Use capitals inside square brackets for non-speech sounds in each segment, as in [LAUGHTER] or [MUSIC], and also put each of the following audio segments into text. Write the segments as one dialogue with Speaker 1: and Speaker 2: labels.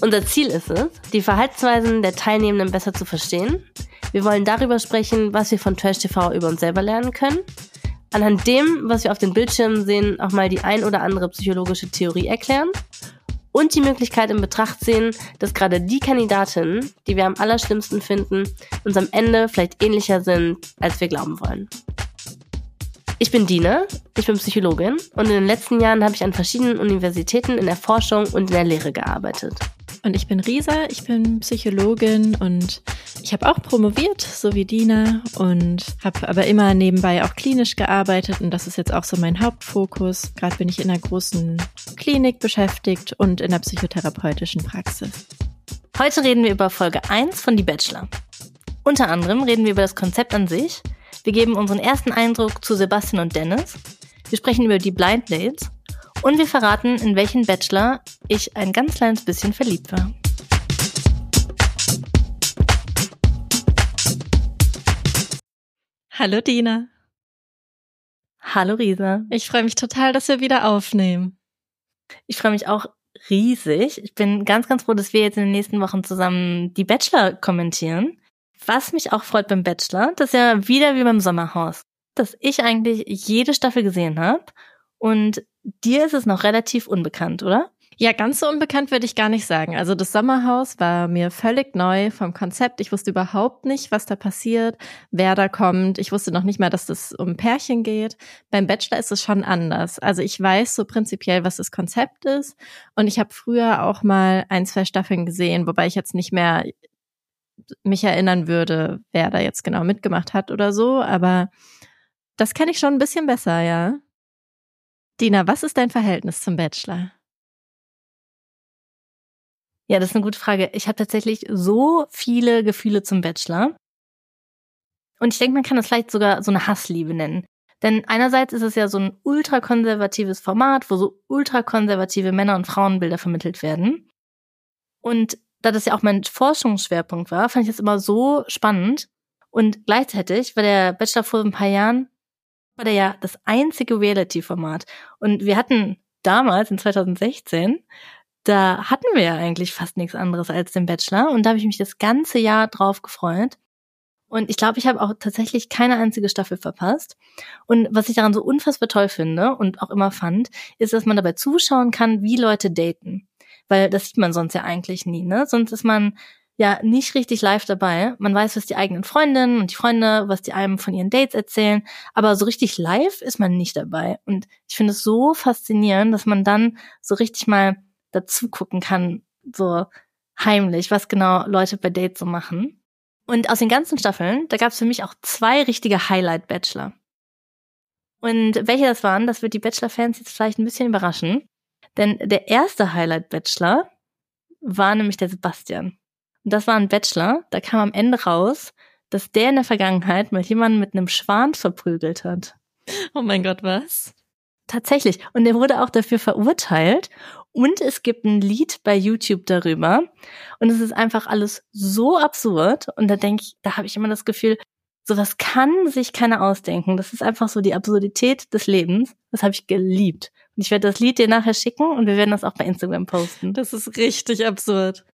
Speaker 1: Unser Ziel ist es, die Verhaltensweisen der Teilnehmenden besser zu verstehen. Wir wollen darüber sprechen, was wir von Trash TV über uns selber lernen können. Anhand dem, was wir auf den Bildschirmen sehen, auch mal die ein oder andere psychologische Theorie erklären und die Möglichkeit in Betracht sehen, dass gerade die Kandidatinnen, die wir am allerschlimmsten finden, uns am Ende vielleicht ähnlicher sind, als wir glauben wollen. Ich bin Dina, ich bin Psychologin und in den letzten Jahren habe ich an verschiedenen Universitäten in der Forschung und in der Lehre gearbeitet.
Speaker 2: Und ich bin Risa, ich bin Psychologin und ich habe auch promoviert, so wie Dina, und habe aber immer nebenbei auch klinisch gearbeitet und das ist jetzt auch so mein Hauptfokus. Gerade bin ich in einer großen Klinik beschäftigt und in der psychotherapeutischen Praxis.
Speaker 1: Heute reden wir über Folge 1 von Die Bachelor. Unter anderem reden wir über das Konzept an sich, wir geben unseren ersten Eindruck zu Sebastian und Dennis, wir sprechen über die Blind Dates und wir verraten, in welchen Bachelor ich ein ganz kleines bisschen verliebt war.
Speaker 2: Hallo Dina.
Speaker 1: Hallo Risa.
Speaker 2: Ich freue mich total, dass wir wieder aufnehmen.
Speaker 1: Ich freue mich auch riesig. Ich bin ganz, ganz froh, dass wir jetzt in den nächsten Wochen zusammen die Bachelor kommentieren. Was mich auch freut beim Bachelor, das ist ja wieder wie beim Sommerhaus, dass ich eigentlich jede Staffel gesehen habe und dir ist es noch relativ unbekannt, oder?
Speaker 2: Ja, ganz so unbekannt würde ich gar nicht sagen. Also das Sommerhaus war mir völlig neu vom Konzept. Ich wusste überhaupt nicht, was da passiert, wer da kommt. Ich wusste noch nicht mal, dass es um Pärchen geht. Beim Bachelor ist es schon anders. Also ich weiß so prinzipiell, was das Konzept ist. Und ich habe früher auch mal ein, zwei Staffeln gesehen, wobei ich jetzt nicht mehr mich erinnern würde, wer da jetzt genau mitgemacht hat oder so. Aber das kenne ich schon ein bisschen besser, ja. Dina, was ist dein Verhältnis zum Bachelor?
Speaker 1: Ja, das ist eine gute Frage. Ich habe tatsächlich so viele Gefühle zum Bachelor. Und ich denke, man kann das vielleicht sogar so eine Hassliebe nennen. Denn einerseits ist es ja so ein ultrakonservatives Format, wo so ultrakonservative Männer- und Frauenbilder vermittelt werden. Und da das ja auch mein Forschungsschwerpunkt war, fand ich das immer so spannend. Und gleichzeitig war der Bachelor vor ein paar Jahren war der ja das einzige Reality-Format. Und wir hatten damals, in 2016, da hatten wir ja eigentlich fast nichts anderes als den Bachelor. Und da habe ich mich das ganze Jahr drauf gefreut. Und ich glaube, ich habe auch tatsächlich keine einzige Staffel verpasst. Und was ich daran so unfassbar toll finde und auch immer fand, ist, dass man dabei zuschauen kann, wie Leute daten. Weil das sieht man sonst ja eigentlich nie, ne? Sonst ist man ja nicht richtig live dabei. Man weiß, was die eigenen Freundinnen und die Freunde, was die einem von ihren Dates erzählen, aber so richtig live ist man nicht dabei. Und ich finde es so faszinierend, dass man dann so richtig mal dazu gucken kann, so heimlich, was genau Leute bei Dates so machen. Und aus den ganzen Staffeln, da gab es für mich auch zwei richtige Highlight-Bachelor. Und welche das waren, das wird die Bachelor-Fans jetzt vielleicht ein bisschen überraschen. Denn der erste Highlight-Bachelor war nämlich der Sebastian. Und das war ein Bachelor, da kam am Ende raus, dass der in der Vergangenheit mal jemanden mit einem Schwan verprügelt hat.
Speaker 2: Oh mein Gott, was?
Speaker 1: Tatsächlich. Und der wurde auch dafür verurteilt. Und es gibt ein Lied bei YouTube darüber. Und es ist einfach alles so absurd. Und da denke ich, da habe ich immer das Gefühl, sowas kann sich keiner ausdenken. Das ist einfach so die Absurdität des Lebens. Das habe ich geliebt. Und ich werde das Lied dir nachher schicken und wir werden das auch bei Instagram posten.
Speaker 2: Das ist richtig absurd.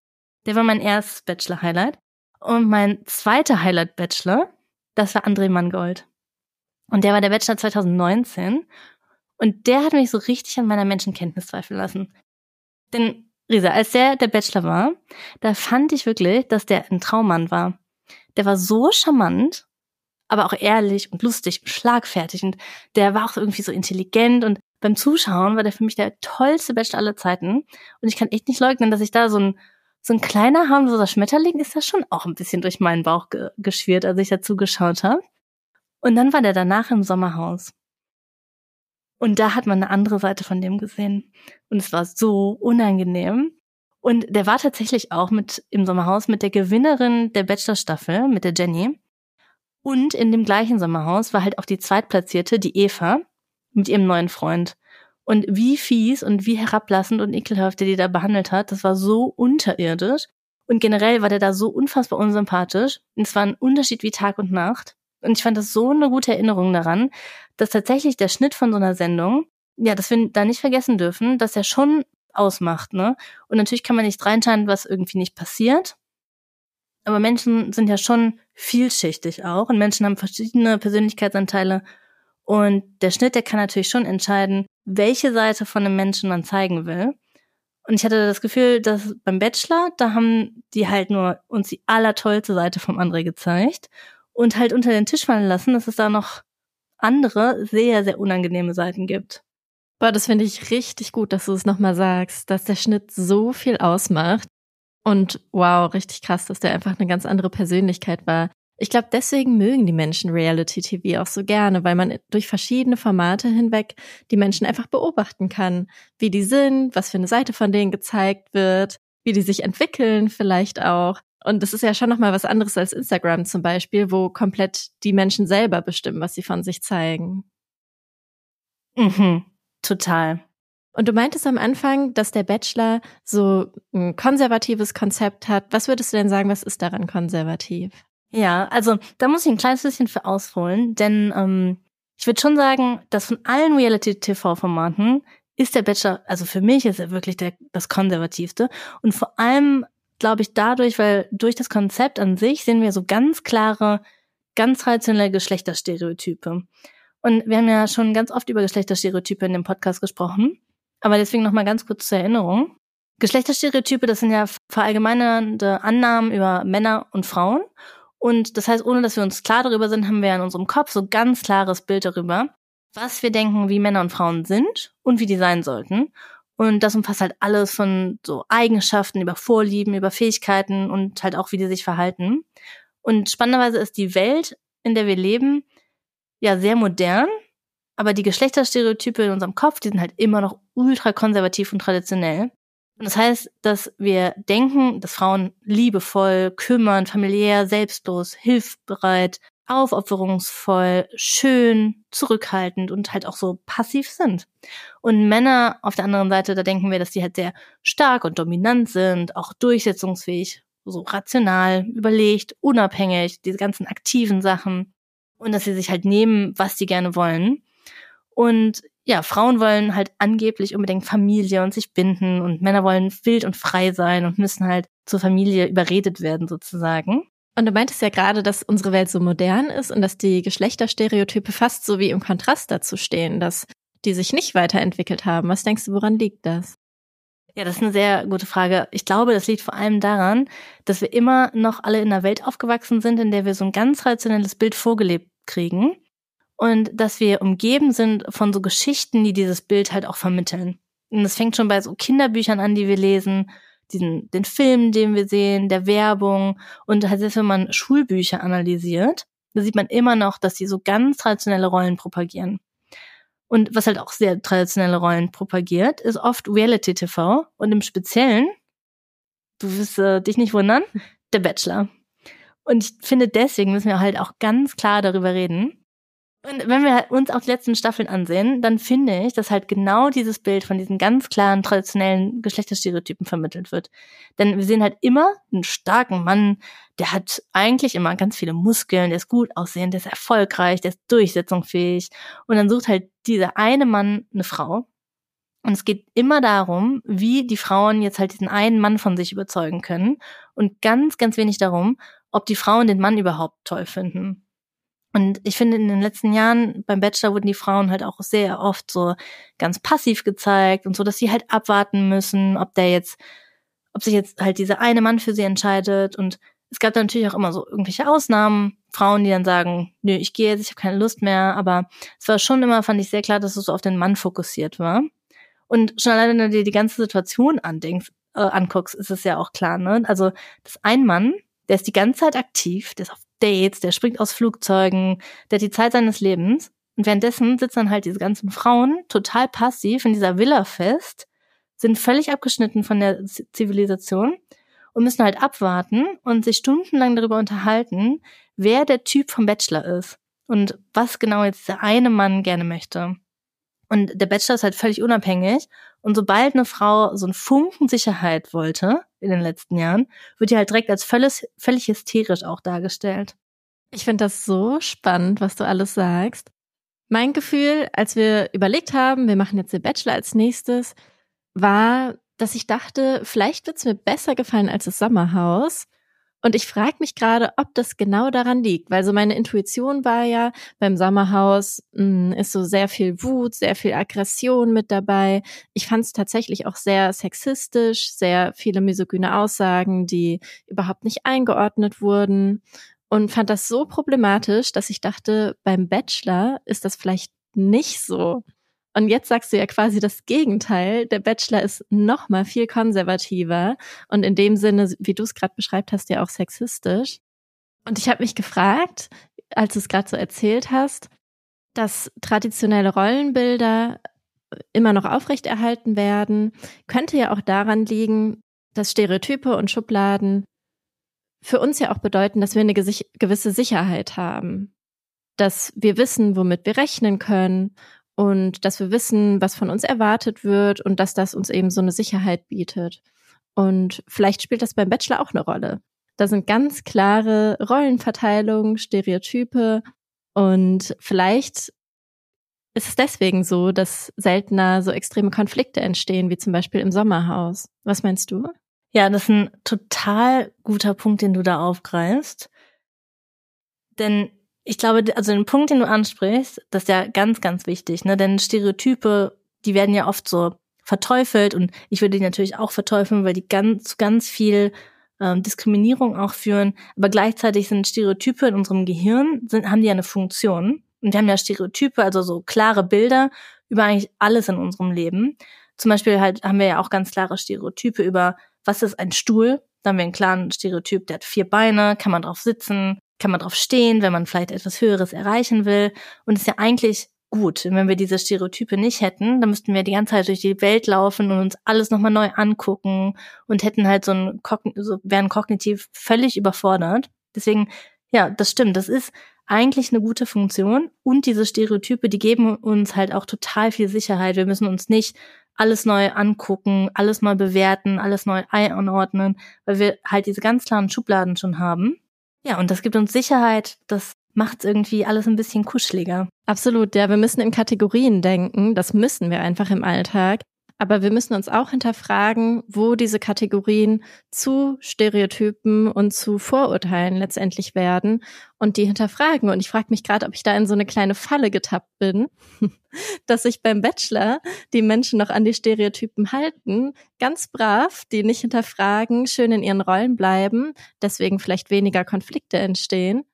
Speaker 1: Der war mein erstes Bachelor-Highlight. Und mein zweiter Highlight-Bachelor, das war André Mangold. Und der war der Bachelor 2019. Und der hat mich so richtig an meiner Menschenkenntnis zweifeln lassen. Denn, Risa, als der der Bachelor war, da fand ich wirklich, dass der ein Traummann war. Der war so charmant, aber auch ehrlich und lustig und schlagfertig. Und der war auch irgendwie so intelligent. Und beim Zuschauen war der für mich der tollste Bachelor aller Zeiten. Und ich kann echt nicht leugnen, dass ich da so ein so ein kleiner harmloser Schmetterling ist da schon auch ein bisschen durch meinen Bauch ge geschwirrt, als ich dazu geschaut habe. Und dann war der danach im Sommerhaus. Und da hat man eine andere Seite von dem gesehen. Und es war so unangenehm. Und der war tatsächlich auch mit im Sommerhaus mit der Gewinnerin der Bachelor-Staffel, mit der Jenny. Und in dem gleichen Sommerhaus war halt auch die Zweitplatzierte, die Eva, mit ihrem neuen Freund. Und wie fies und wie herablassend und ekelhaft der die da behandelt hat, das war so unterirdisch. Und generell war der da so unfassbar unsympathisch. Und es war ein Unterschied wie Tag und Nacht. Und ich fand das so eine gute Erinnerung daran, dass tatsächlich der Schnitt von so einer Sendung, ja, dass wir da nicht vergessen dürfen, dass er schon ausmacht, ne? Und natürlich kann man nicht reinschneiden, was irgendwie nicht passiert. Aber Menschen sind ja schon vielschichtig auch und Menschen haben verschiedene Persönlichkeitsanteile. Und der Schnitt, der kann natürlich schon entscheiden, welche Seite von einem Menschen man zeigen will. Und ich hatte das Gefühl, dass beim Bachelor, da haben die halt nur uns die allertollste Seite vom André gezeigt und halt unter den Tisch fallen lassen, dass es da noch andere, sehr, sehr unangenehme Seiten gibt.
Speaker 2: Boah, das finde ich richtig gut, dass du es nochmal sagst, dass der Schnitt so viel ausmacht. Und wow, richtig krass, dass der einfach eine ganz andere Persönlichkeit war. Ich glaube, deswegen mögen die Menschen Reality TV auch so gerne, weil man durch verschiedene Formate hinweg die Menschen einfach beobachten kann, wie die sind, was für eine Seite von denen gezeigt wird, wie die sich entwickeln vielleicht auch. Und das ist ja schon nochmal was anderes als Instagram zum Beispiel, wo komplett die Menschen selber bestimmen, was sie von sich zeigen.
Speaker 1: Mhm, total.
Speaker 2: Und du meintest am Anfang, dass der Bachelor so ein konservatives Konzept hat. Was würdest du denn sagen, was ist daran konservativ?
Speaker 1: Ja, also da muss ich ein kleines bisschen für ausholen, denn ähm, ich würde schon sagen, dass von allen Reality-TV-Formaten ist der Bachelor, also für mich ist er wirklich der, das konservativste. Und vor allem glaube ich dadurch, weil durch das Konzept an sich sehen wir so ganz klare, ganz traditionelle Geschlechterstereotype. Und wir haben ja schon ganz oft über Geschlechterstereotype in dem Podcast gesprochen. Aber deswegen nochmal ganz kurz zur Erinnerung. Geschlechterstereotype, das sind ja verallgemeinernde Annahmen über Männer und Frauen. Und das heißt, ohne dass wir uns klar darüber sind, haben wir in unserem Kopf so ganz klares Bild darüber, was wir denken, wie Männer und Frauen sind und wie die sein sollten. Und das umfasst halt alles von so Eigenschaften über Vorlieben, über Fähigkeiten und halt auch, wie die sich verhalten. Und spannenderweise ist die Welt, in der wir leben, ja sehr modern aber die Geschlechterstereotype in unserem Kopf, die sind halt immer noch ultra konservativ und traditionell. Und das heißt, dass wir denken, dass Frauen liebevoll, kümmern, familiär, selbstlos, hilfsbereit, aufopferungsvoll, schön, zurückhaltend und halt auch so passiv sind. Und Männer auf der anderen Seite, da denken wir, dass die halt sehr stark und dominant sind, auch durchsetzungsfähig, so rational, überlegt, unabhängig, diese ganzen aktiven Sachen. Und dass sie sich halt nehmen, was sie gerne wollen. Und ja, Frauen wollen halt angeblich unbedingt Familie und sich binden und Männer wollen wild und frei sein und müssen halt zur Familie überredet werden sozusagen.
Speaker 2: Und du meintest ja gerade, dass unsere Welt so modern ist und dass die Geschlechterstereotype fast so wie im Kontrast dazu stehen, dass die sich nicht weiterentwickelt haben. Was denkst du, woran liegt das?
Speaker 1: Ja, das ist eine sehr gute Frage. Ich glaube, das liegt vor allem daran, dass wir immer noch alle in einer Welt aufgewachsen sind, in der wir so ein ganz traditionelles Bild vorgelebt kriegen und dass wir umgeben sind von so Geschichten, die dieses Bild halt auch vermitteln. Und das fängt schon bei so Kinderbüchern an, die wir lesen, diesen, den Filmen, den wir sehen, der Werbung und halt selbst wenn man Schulbücher analysiert, da sieht man immer noch, dass die so ganz traditionelle Rollen propagieren. Und was halt auch sehr traditionelle Rollen propagiert, ist oft Reality TV und im Speziellen, du wirst äh, dich nicht wundern, der Bachelor. Und ich finde, deswegen müssen wir halt auch ganz klar darüber reden, und wenn wir uns auch die letzten Staffeln ansehen, dann finde ich, dass halt genau dieses Bild von diesen ganz klaren traditionellen Geschlechterstereotypen vermittelt wird. Denn wir sehen halt immer einen starken Mann, der hat eigentlich immer ganz viele Muskeln, der ist gut aussehend, der ist erfolgreich, der ist durchsetzungsfähig. Und dann sucht halt dieser eine Mann eine Frau. Und es geht immer darum, wie die Frauen jetzt halt diesen einen Mann von sich überzeugen können. Und ganz, ganz wenig darum, ob die Frauen den Mann überhaupt toll finden. Und ich finde, in den letzten Jahren beim Bachelor wurden die Frauen halt auch sehr oft so ganz passiv gezeigt und so, dass sie halt abwarten müssen, ob der jetzt, ob sich jetzt halt dieser eine Mann für sie entscheidet. Und es gab dann natürlich auch immer so irgendwelche Ausnahmen, Frauen, die dann sagen, nö, ich gehe jetzt, ich habe keine Lust mehr. Aber es war schon immer, fand ich sehr klar, dass es so auf den Mann fokussiert war. Und schon alleine, wenn du dir die ganze Situation andenkst, äh, anguckst, ist es ja auch klar, ne? Also, das ein Mann, der ist die ganze Zeit aktiv, der ist auf Dates, der springt aus Flugzeugen, der hat die Zeit seines Lebens. Und währenddessen sitzen dann halt diese ganzen Frauen total passiv in dieser Villa fest, sind völlig abgeschnitten von der Zivilisation und müssen halt abwarten und sich stundenlang darüber unterhalten, wer der Typ vom Bachelor ist und was genau jetzt der eine Mann gerne möchte. Und der Bachelor ist halt völlig unabhängig. Und sobald eine Frau so einen Funken Sicherheit wollte in den letzten Jahren, wird die halt direkt als völlig, völlig hysterisch auch dargestellt.
Speaker 2: Ich finde das so spannend, was du alles sagst. Mein Gefühl, als wir überlegt haben, wir machen jetzt den Bachelor als nächstes, war, dass ich dachte, vielleicht wird es mir besser gefallen als das Sommerhaus. Und ich frage mich gerade, ob das genau daran liegt, weil so meine Intuition war ja, beim Sommerhaus mh, hm, ist so sehr viel Wut, sehr viel Aggression mit dabei. Ich fand es tatsächlich auch sehr sexistisch, sehr viele misogyne Aussagen, die überhaupt nicht eingeordnet wurden und fand das so problematisch, dass ich dachte, beim Bachelor ist das vielleicht nicht so. Und jetzt sagst du ja quasi das Gegenteil. Der Bachelor ist noch mal viel konservativer und in dem Sinne, wie du es gerade beschreibt hast, ja auch sexistisch. Und ich habe mich gefragt, als du es gerade so erzählt hast, dass traditionelle Rollenbilder immer noch aufrechterhalten werden, könnte ja auch daran liegen, dass Stereotype und Schubladen für uns ja auch bedeuten, dass wir eine gewisse Sicherheit haben, dass wir wissen, womit wir rechnen können und dass wir wissen, was von uns erwartet wird und dass das uns eben so eine Sicherheit bietet. Und vielleicht spielt das beim Bachelor auch eine Rolle. Da sind ganz klare Rollenverteilungen, Stereotype und vielleicht ist es deswegen so, dass seltener so extreme Konflikte entstehen, wie zum Beispiel im Sommerhaus. Was meinst du?
Speaker 1: Ja, das ist ein total guter Punkt, den du da aufgreifst. Denn ich glaube, also den Punkt, den du ansprichst, das ist ja ganz, ganz wichtig, ne? Denn Stereotype, die werden ja oft so verteufelt und ich würde die natürlich auch verteufeln, weil die ganz, ganz viel ähm, Diskriminierung auch führen. Aber gleichzeitig sind Stereotype in unserem Gehirn, sind, haben die ja eine Funktion. Und wir haben ja Stereotype, also so klare Bilder über eigentlich alles in unserem Leben. Zum Beispiel halt haben wir ja auch ganz klare Stereotype über, was ist ein Stuhl? Da haben wir einen klaren Stereotyp, der hat vier Beine, kann man drauf sitzen, kann man drauf stehen, wenn man vielleicht etwas Höheres erreichen will. Und ist ja eigentlich gut. Wenn wir diese Stereotype nicht hätten, dann müssten wir die ganze Zeit durch die Welt laufen und uns alles nochmal neu angucken und hätten halt so ein, so, wären kognitiv völlig überfordert. Deswegen, ja, das stimmt. Das ist eigentlich eine gute Funktion. Und diese Stereotype, die geben uns halt auch total viel Sicherheit. Wir müssen uns nicht alles neu angucken, alles neu bewerten, alles neu einordnen, weil wir halt diese ganz klaren Schubladen schon haben. Ja, und das gibt uns Sicherheit, das macht irgendwie alles ein bisschen kuscheliger.
Speaker 2: Absolut, ja, wir müssen in Kategorien denken, das müssen wir einfach im Alltag. Aber wir müssen uns auch hinterfragen, wo diese Kategorien zu Stereotypen und zu Vorurteilen letztendlich werden und die hinterfragen. Und ich frage mich gerade, ob ich da in so eine kleine Falle getappt bin, [LAUGHS] dass sich beim Bachelor die Menschen noch an die Stereotypen halten, ganz brav, die nicht hinterfragen, schön in ihren Rollen bleiben, deswegen vielleicht weniger Konflikte entstehen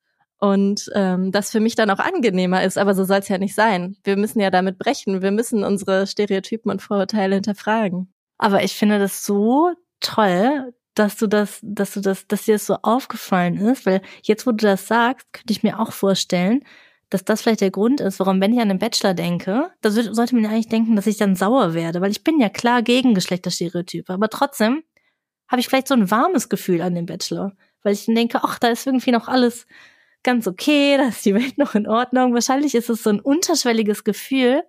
Speaker 2: und ähm, das für mich dann auch angenehmer ist. Aber so soll es ja nicht sein. Wir müssen ja damit brechen. Wir müssen unsere Stereotypen und Vorurteile hinterfragen.
Speaker 1: Aber ich finde das so toll, dass du das, dass du das, dass dir das so aufgefallen ist, weil jetzt, wo du das sagst, könnte ich mir auch vorstellen, dass das vielleicht der Grund ist, warum, wenn ich an den Bachelor denke, da sollte man ja eigentlich denken, dass ich dann sauer werde, weil ich bin ja klar gegen Geschlechterstereotype, aber trotzdem habe ich vielleicht so ein warmes Gefühl an dem Bachelor, weil ich dann denke, ach, da ist irgendwie noch alles ganz okay, [LAUGHS] da ist die Welt noch in Ordnung. Wahrscheinlich ist es so ein unterschwelliges Gefühl,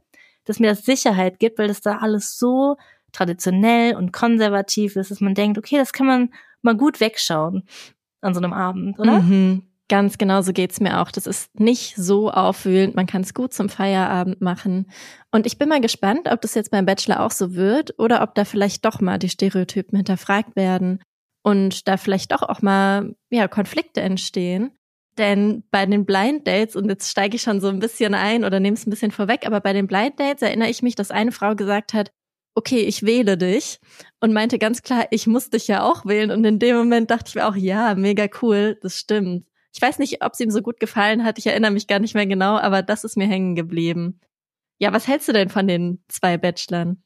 Speaker 1: das mir das Sicherheit gibt, weil das da alles so traditionell und konservativ ist, dass man denkt, okay, das kann man mal gut wegschauen an so einem Abend, oder?
Speaker 2: Mhm. Ganz genau so geht's mir auch. Das ist nicht so aufwühlend. Man kann es gut zum Feierabend machen. Und ich bin mal gespannt, ob das jetzt beim Bachelor auch so wird oder ob da vielleicht doch mal die Stereotypen hinterfragt werden und da vielleicht doch auch mal ja Konflikte entstehen. Denn bei den Blind Dates, und jetzt steige ich schon so ein bisschen ein oder nehme es ein bisschen vorweg, aber bei den Blind Dates erinnere ich mich, dass eine Frau gesagt hat, okay, ich wähle dich und meinte ganz klar, ich muss dich ja auch wählen. Und in dem Moment dachte ich mir auch, ja, mega cool, das stimmt. Ich weiß nicht, ob es ihm so gut gefallen hat, ich erinnere mich gar nicht mehr genau, aber das ist mir hängen geblieben. Ja, was hältst du denn von den zwei Bachelorn?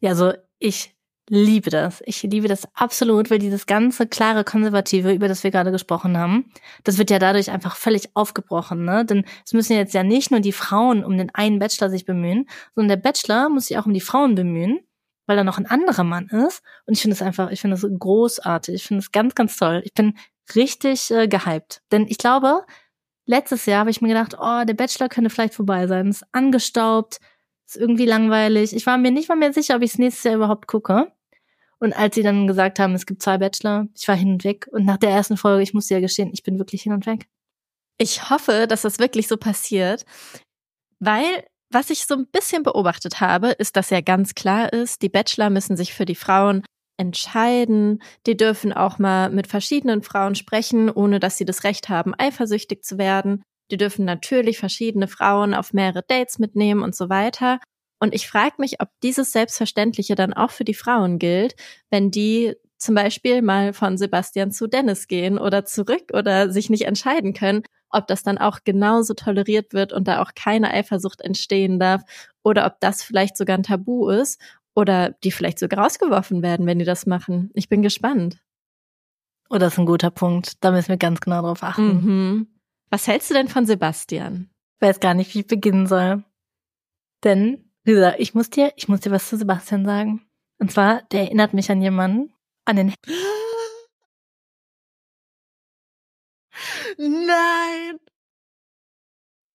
Speaker 1: Ja, so ich liebe das. Ich liebe das absolut, weil dieses ganze klare Konservative, über das wir gerade gesprochen haben, das wird ja dadurch einfach völlig aufgebrochen, ne? Denn es müssen jetzt ja nicht nur die Frauen um den einen Bachelor sich bemühen, sondern der Bachelor muss sich auch um die Frauen bemühen. weil da noch ein anderer Mann ist. Und ich finde es einfach, ich finde es großartig. Ich finde es ganz, ganz toll. Ich bin richtig äh, gehypt. Denn ich glaube, letztes Jahr habe ich mir gedacht, oh, der Bachelor könnte vielleicht vorbei sein. Ist angestaubt, ist irgendwie langweilig. Ich war mir nicht mal mehr sicher, ob ich es nächstes Jahr überhaupt gucke. Und als sie dann gesagt haben, es gibt zwei Bachelor, ich war hin und weg. Und nach der ersten Folge, ich muss dir ja gestehen, ich bin wirklich hin und weg.
Speaker 2: Ich hoffe, dass das wirklich so passiert, weil was ich so ein bisschen beobachtet habe, ist, dass ja ganz klar ist, die Bachelor müssen sich für die Frauen entscheiden. Die dürfen auch mal mit verschiedenen Frauen sprechen, ohne dass sie das Recht haben, eifersüchtig zu werden. Die dürfen natürlich verschiedene Frauen auf mehrere Dates mitnehmen und so weiter. Und ich frage mich, ob dieses Selbstverständliche dann auch für die Frauen gilt, wenn die zum Beispiel mal von Sebastian zu Dennis gehen oder zurück oder sich nicht entscheiden können, ob das dann auch genauso toleriert wird und da auch keine Eifersucht entstehen darf oder ob das vielleicht sogar ein Tabu ist oder die vielleicht sogar rausgeworfen werden, wenn die das machen. Ich bin gespannt.
Speaker 1: Oh, das ist ein guter Punkt. Da müssen wir ganz genau drauf achten.
Speaker 2: Mhm. Was hältst du denn von Sebastian?
Speaker 1: Ich weiß gar nicht, wie ich beginnen soll. Denn, gesagt, ich muss dir, ich muss dir was zu Sebastian sagen. Und zwar, der erinnert mich an jemanden, an den.
Speaker 2: Nein!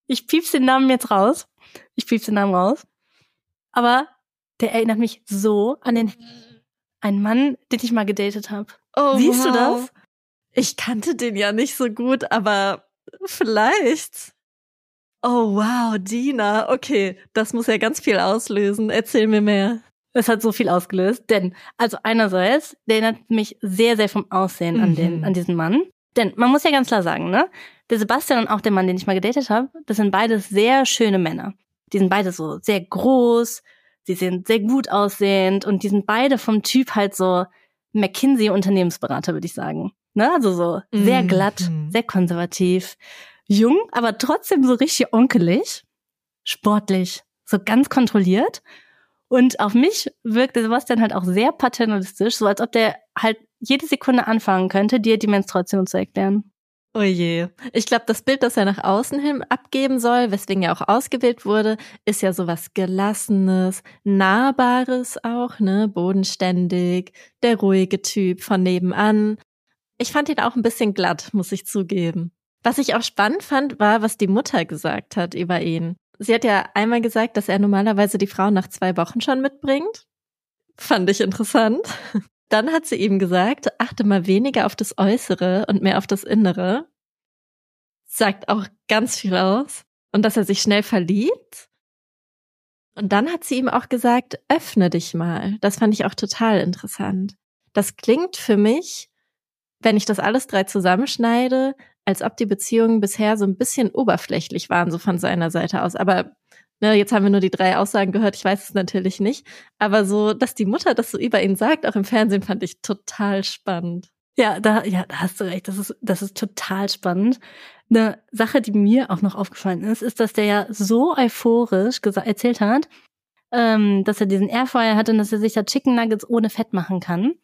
Speaker 1: Ich piep's den Namen jetzt raus. Ich piep's den Namen raus. Aber der erinnert mich so an den einen Mann, den ich mal gedatet habe.
Speaker 2: Oh,
Speaker 1: Siehst
Speaker 2: wow.
Speaker 1: du das?
Speaker 2: Ich kannte den ja nicht so gut, aber vielleicht. Oh wow, Dina. Okay, das muss ja ganz viel auslösen. Erzähl mir mehr.
Speaker 1: Es hat so viel ausgelöst, denn also einerseits, der erinnert mich sehr, sehr vom Aussehen an den,
Speaker 2: Mhm.
Speaker 1: an diesen Mann. Denn man muss ja ganz klar sagen, ne? Der Sebastian und auch der Mann, den ich mal gedatet habe, das sind beides sehr schöne Männer. Die sind beide so sehr groß, sie sind sehr gut aussehend und die sind beide vom Typ halt so McKinsey-Unternehmensberater, würde ich sagen. Ne? Also so sehr
Speaker 2: Mhm.
Speaker 1: glatt, sehr konservativ, jung, aber trotzdem so richtig onkelig, sportlich, so ganz kontrolliert. Und auf mich wirkt der Sebastian halt auch sehr paternalistisch, so als ob der halt jede Sekunde anfangen könnte, dir die Menstruation zu erklären.
Speaker 2: Oh je. Ich glaube, das Bild, das er nach außen hin abgeben soll, weswegen er auch ausgewählt wurde, ist ja sowas Gelassenes, Nahbares auch, ne? Bodenständig, der ruhige Typ von nebenan. Ich fand ihn auch ein bisschen glatt, muss ich zugeben. Was ich auch spannend fand, war, was die Mutter gesagt hat über ihn. Sie hat ja einmal gesagt, dass er normalerweise die Frau nach zwei Wochen schon mitbringt. Fand ich interessant. [LAUGHS] Dann hat sie ihm gesagt, achte mal weniger auf das Äußere und mehr auf das Innere. Sagt auch ganz viel aus. Und dass er sich schnell verliebt. Und dann hat sie ihm auch gesagt, öffne dich mal. Das fand ich auch total interessant. Das klingt für mich, wenn ich das alles drei zusammenschneide, als ob die Beziehungen bisher so ein bisschen oberflächlich waren, so von seiner Seite aus. Aber ne, jetzt haben wir nur die drei Aussagen gehört, ich weiß es natürlich nicht. Aber so, dass die Mutter das so über ihn sagt, auch im Fernsehen, fand ich total spannend.
Speaker 1: Ja, da, ja, da hast du recht. Das ist, das ist total spannend. Eine Sache, die mir auch noch aufgefallen ist, ist, dass der ja so euphorisch erzählt hat, ähm, dass er diesen Airfryer hat und dass er sich da Chicken Nuggets ohne Fett machen kann.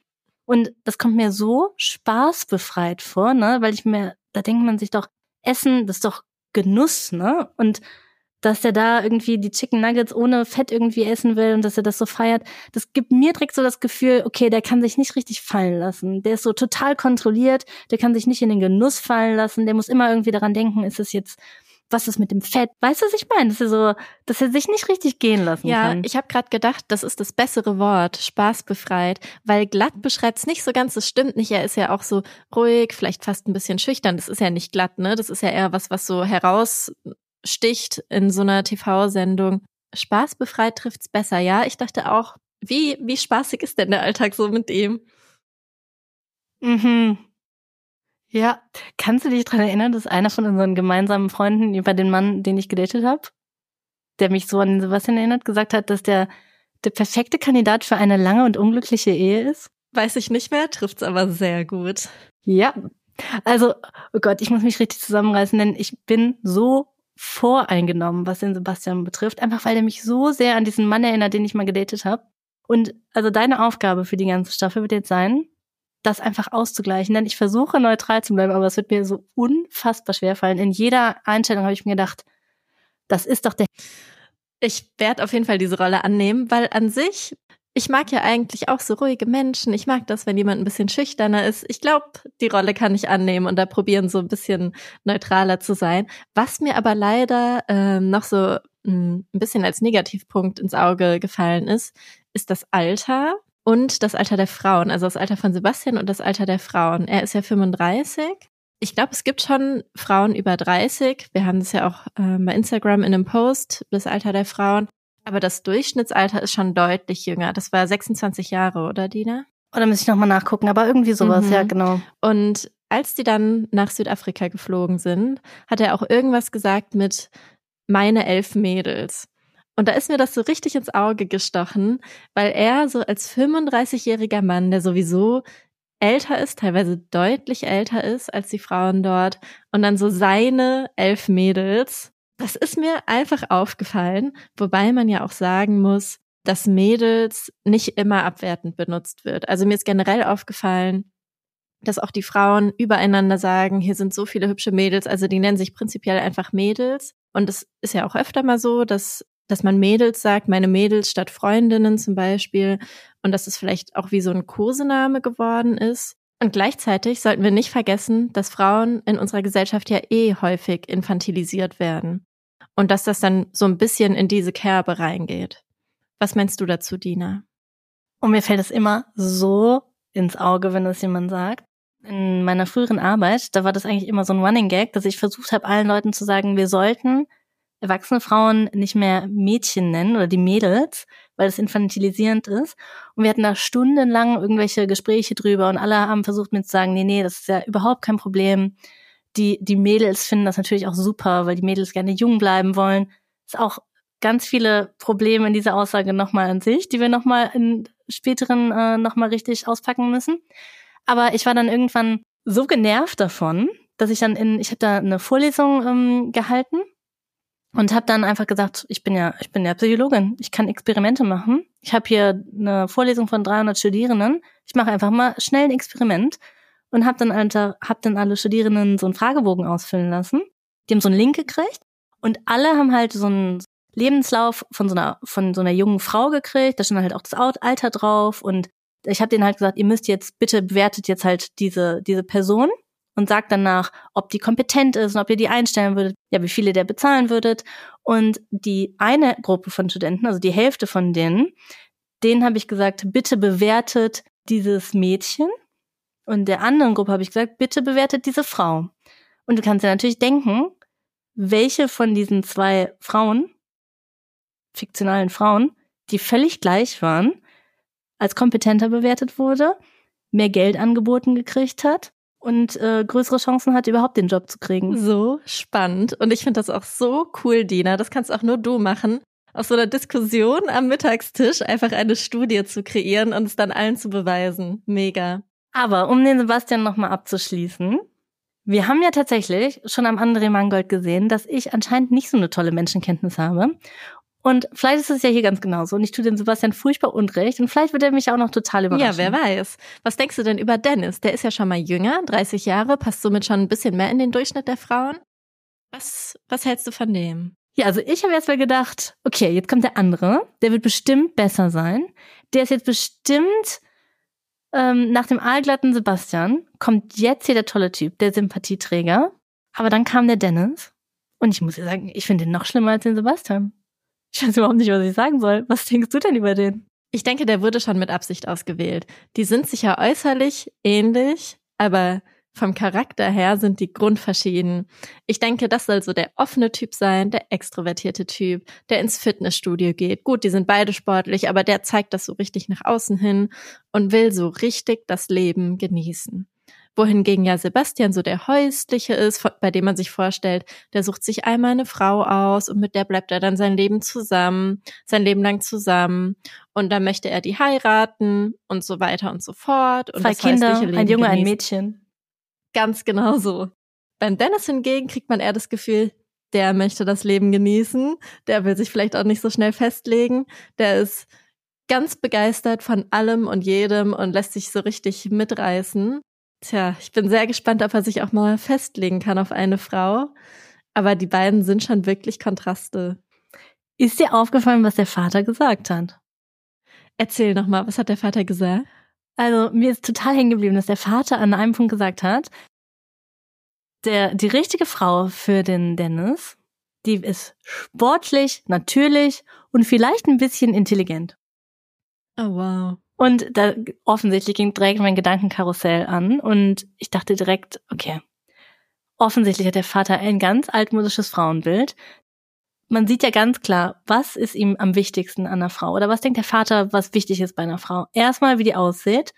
Speaker 1: Und das kommt mir so spaßbefreit vor, ne, weil ich mir, da denkt man sich doch, Essen, das ist doch Genuss, ne? Und dass er da irgendwie die Chicken Nuggets ohne Fett irgendwie essen will und dass er das so feiert, das gibt mir direkt so das Gefühl, okay, der kann sich nicht richtig fallen lassen. Der ist so total kontrolliert, der kann sich nicht in den Genuss fallen lassen, der muss immer irgendwie daran denken, ist es jetzt, was ist mit dem Fett? Weißt du, was ich meine? Dass er so, dass er sich nicht richtig gehen lassen
Speaker 2: Ja,
Speaker 1: kann.
Speaker 2: ich habe gerade gedacht, das ist das bessere Wort, spaßbefreit, weil glatt beschreibt es nicht so ganz, das stimmt nicht. Er ist ja auch so ruhig, vielleicht fast ein bisschen schüchtern. Das ist ja nicht glatt, ne? Das ist ja eher was, was so heraussticht in so einer TV-Sendung. Spaßbefreit trifft's besser, ja? Ich dachte auch, wie, wie spaßig ist denn der Alltag so mit ihm?
Speaker 1: Mhm. Ja, kannst du dich dran erinnern, dass einer von unseren gemeinsamen Freunden über den Mann, den ich gedatet habe, der mich so an den Sebastian erinnert, gesagt hat, dass der der perfekte Kandidat für eine lange und unglückliche Ehe ist?
Speaker 2: Weiß ich nicht mehr, trifft's aber sehr gut.
Speaker 1: Ja. Also, oh Gott, ich muss mich richtig zusammenreißen, denn ich bin so voreingenommen, was den Sebastian betrifft, einfach weil er mich so sehr an diesen Mann erinnert, den ich mal gedatet habe. Und also deine Aufgabe für die ganze Staffel wird jetzt sein, das einfach auszugleichen. Denn ich versuche neutral zu bleiben, aber es wird mir so unfassbar schwer fallen. In jeder Einstellung habe ich mir gedacht, das ist doch der.
Speaker 2: Ich werde auf jeden Fall diese Rolle annehmen, weil an sich ich mag ja eigentlich auch so ruhige Menschen. Ich mag das, wenn jemand ein bisschen schüchterner ist. Ich glaube, die Rolle kann ich annehmen und da probieren, so ein bisschen neutraler zu sein. Was mir aber leider ähm, noch so mh, ein bisschen als Negativpunkt ins Auge gefallen ist, ist das Alter und das Alter der Frauen. Also das Alter von Sebastian und das Alter der Frauen. Er ist ja 35. Ich glaube, es gibt schon Frauen über 30. Wir haben es ja auch äh, bei Instagram in einem Post, das Alter der Frauen. Aber das Durchschnittsalter ist schon deutlich jünger. Das war 26 Jahre, oder Dina?
Speaker 1: Oder muss ich nochmal nachgucken, aber irgendwie sowas, mhm. ja, genau.
Speaker 2: Und als die dann nach Südafrika geflogen sind, hat er auch irgendwas gesagt mit meine elf Mädels. Und da ist mir das so richtig ins Auge gestochen, weil er so als 35-jähriger Mann, der sowieso älter ist, teilweise deutlich älter ist als die Frauen dort, und dann so seine elf Mädels das ist mir einfach aufgefallen, wobei man ja auch sagen muss, dass Mädels nicht immer abwertend benutzt wird. Also mir ist generell aufgefallen, dass auch die Frauen übereinander sagen, hier sind so viele hübsche Mädels, also die nennen sich prinzipiell einfach Mädels. Und es ist ja auch öfter mal so, dass, dass man Mädels sagt, meine Mädels statt Freundinnen zum Beispiel. Und dass es vielleicht auch wie so ein Kosename geworden ist. Und gleichzeitig sollten wir nicht vergessen, dass Frauen in unserer Gesellschaft ja eh häufig infantilisiert werden und dass das dann so ein bisschen in diese Kerbe reingeht. Was meinst du dazu, Dina?
Speaker 1: Und mir fällt es immer so ins Auge, wenn das jemand sagt. In meiner früheren Arbeit, da war das eigentlich immer so ein Running Gag, dass ich versucht habe, allen Leuten zu sagen, wir sollten erwachsene Frauen nicht mehr Mädchen nennen oder die Mädels, weil es infantilisierend ist. Und wir hatten da stundenlang irgendwelche Gespräche drüber und alle haben versucht mir zu sagen, nee, nee, das ist ja überhaupt kein Problem die, die Mädels finden das natürlich auch super, weil die Mädels gerne jung bleiben wollen. Ist auch ganz viele Probleme in dieser Aussage nochmal an sich, die wir nochmal in späteren äh, nochmal richtig auspacken müssen. Aber ich war dann irgendwann so genervt davon, dass ich dann in, ich habe da eine Vorlesung ähm, gehalten und habe dann einfach gesagt, ich bin ja, ich bin ja Psychologin, ich kann Experimente machen. Ich habe hier eine Vorlesung von 300 Studierenden. Ich mache einfach mal schnell ein Experiment und habe dann, Alter, hab dann alle Studierenden so einen Fragebogen ausfüllen lassen. Die haben so einen Link gekriegt und alle haben halt so einen Lebenslauf von so einer von so einer jungen Frau gekriegt. Da stand halt auch das Alter drauf und ich habe denen halt gesagt, ihr müsst jetzt bitte bewertet jetzt halt diese diese Person und sagt danach, ob die kompetent ist und ob ihr die einstellen würdet, ja, wie viele der bezahlen würdet. Und die eine Gruppe von Studenten, also die Hälfte von denen, denen habe ich gesagt, bitte bewertet dieses Mädchen und der anderen Gruppe habe ich gesagt, bitte bewertet diese Frau. Und du kannst dir natürlich denken, welche von diesen zwei Frauen, fiktionalen Frauen, die völlig gleich waren, als kompetenter bewertet wurde, mehr Geld angeboten gekriegt hat und äh, größere Chancen hat, überhaupt den Job zu kriegen.
Speaker 2: So spannend. Und ich finde das auch so cool, Dina. Das kannst auch nur du machen. Aus so einer Diskussion am Mittagstisch einfach eine Studie zu kreieren und es dann allen zu beweisen. Mega.
Speaker 1: Aber um den Sebastian nochmal abzuschließen, wir haben ja tatsächlich schon am André Mangold gesehen, dass ich anscheinend nicht so eine tolle Menschenkenntnis habe. Und vielleicht ist es ja hier ganz genauso. Und ich tue dem Sebastian furchtbar Unrecht. Und vielleicht wird er mich auch noch total überraschen.
Speaker 2: Ja, wer weiß. Was denkst du denn über Dennis? Der ist ja schon mal jünger, 30 Jahre, passt somit schon ein bisschen mehr in den Durchschnitt der Frauen. Was, was hältst du von dem?
Speaker 1: Ja, also ich habe erst mal gedacht, okay, jetzt kommt der andere. Der wird bestimmt besser sein. Der ist jetzt bestimmt ähm, nach dem aalglatten Sebastian kommt jetzt hier der tolle Typ, der Sympathieträger. Aber dann kam der Dennis. Und ich muss dir sagen, ich finde den noch schlimmer als den Sebastian. Ich weiß überhaupt nicht, was ich sagen soll. Was denkst du denn über den?
Speaker 2: Ich denke, der wurde schon mit Absicht ausgewählt. Die sind sicher äußerlich ähnlich, aber vom Charakter her sind die grundverschieden. Ich denke, das soll so der offene Typ sein, der extrovertierte Typ, der ins Fitnessstudio geht. Gut, die sind beide sportlich, aber der zeigt das so richtig nach außen hin und will so richtig das Leben genießen. Wohingegen ja Sebastian so der häusliche ist, bei dem man sich vorstellt, der sucht sich einmal eine Frau aus und mit der bleibt er dann sein Leben zusammen, sein Leben lang zusammen. Und dann möchte er die heiraten und so weiter und so fort. Und
Speaker 1: Zwei Kinder, ein Junge, genießen. ein Mädchen.
Speaker 2: Ganz genau so. Beim Dennis hingegen kriegt man eher das Gefühl, der möchte das Leben genießen, der will sich vielleicht auch nicht so schnell festlegen, der ist ganz begeistert von allem und jedem und lässt sich so richtig mitreißen. Tja, ich bin sehr gespannt, ob er sich auch mal festlegen kann auf eine Frau. Aber die beiden sind schon wirklich Kontraste.
Speaker 1: Ist dir aufgefallen, was der Vater gesagt hat?
Speaker 2: Erzähl noch mal, was hat der Vater gesagt?
Speaker 1: Also mir ist total hängen geblieben, dass der Vater an einem Punkt gesagt hat, der, die richtige Frau für den Dennis, die ist sportlich, natürlich und vielleicht ein bisschen intelligent.
Speaker 2: Oh wow.
Speaker 1: Und da offensichtlich ging direkt mein Gedankenkarussell an und ich dachte direkt, okay, offensichtlich hat der Vater ein ganz altmodisches Frauenbild. Man sieht ja ganz klar, was ist ihm am wichtigsten an einer Frau oder was denkt der Vater, was wichtig ist bei einer Frau. Erstmal, wie die aussieht,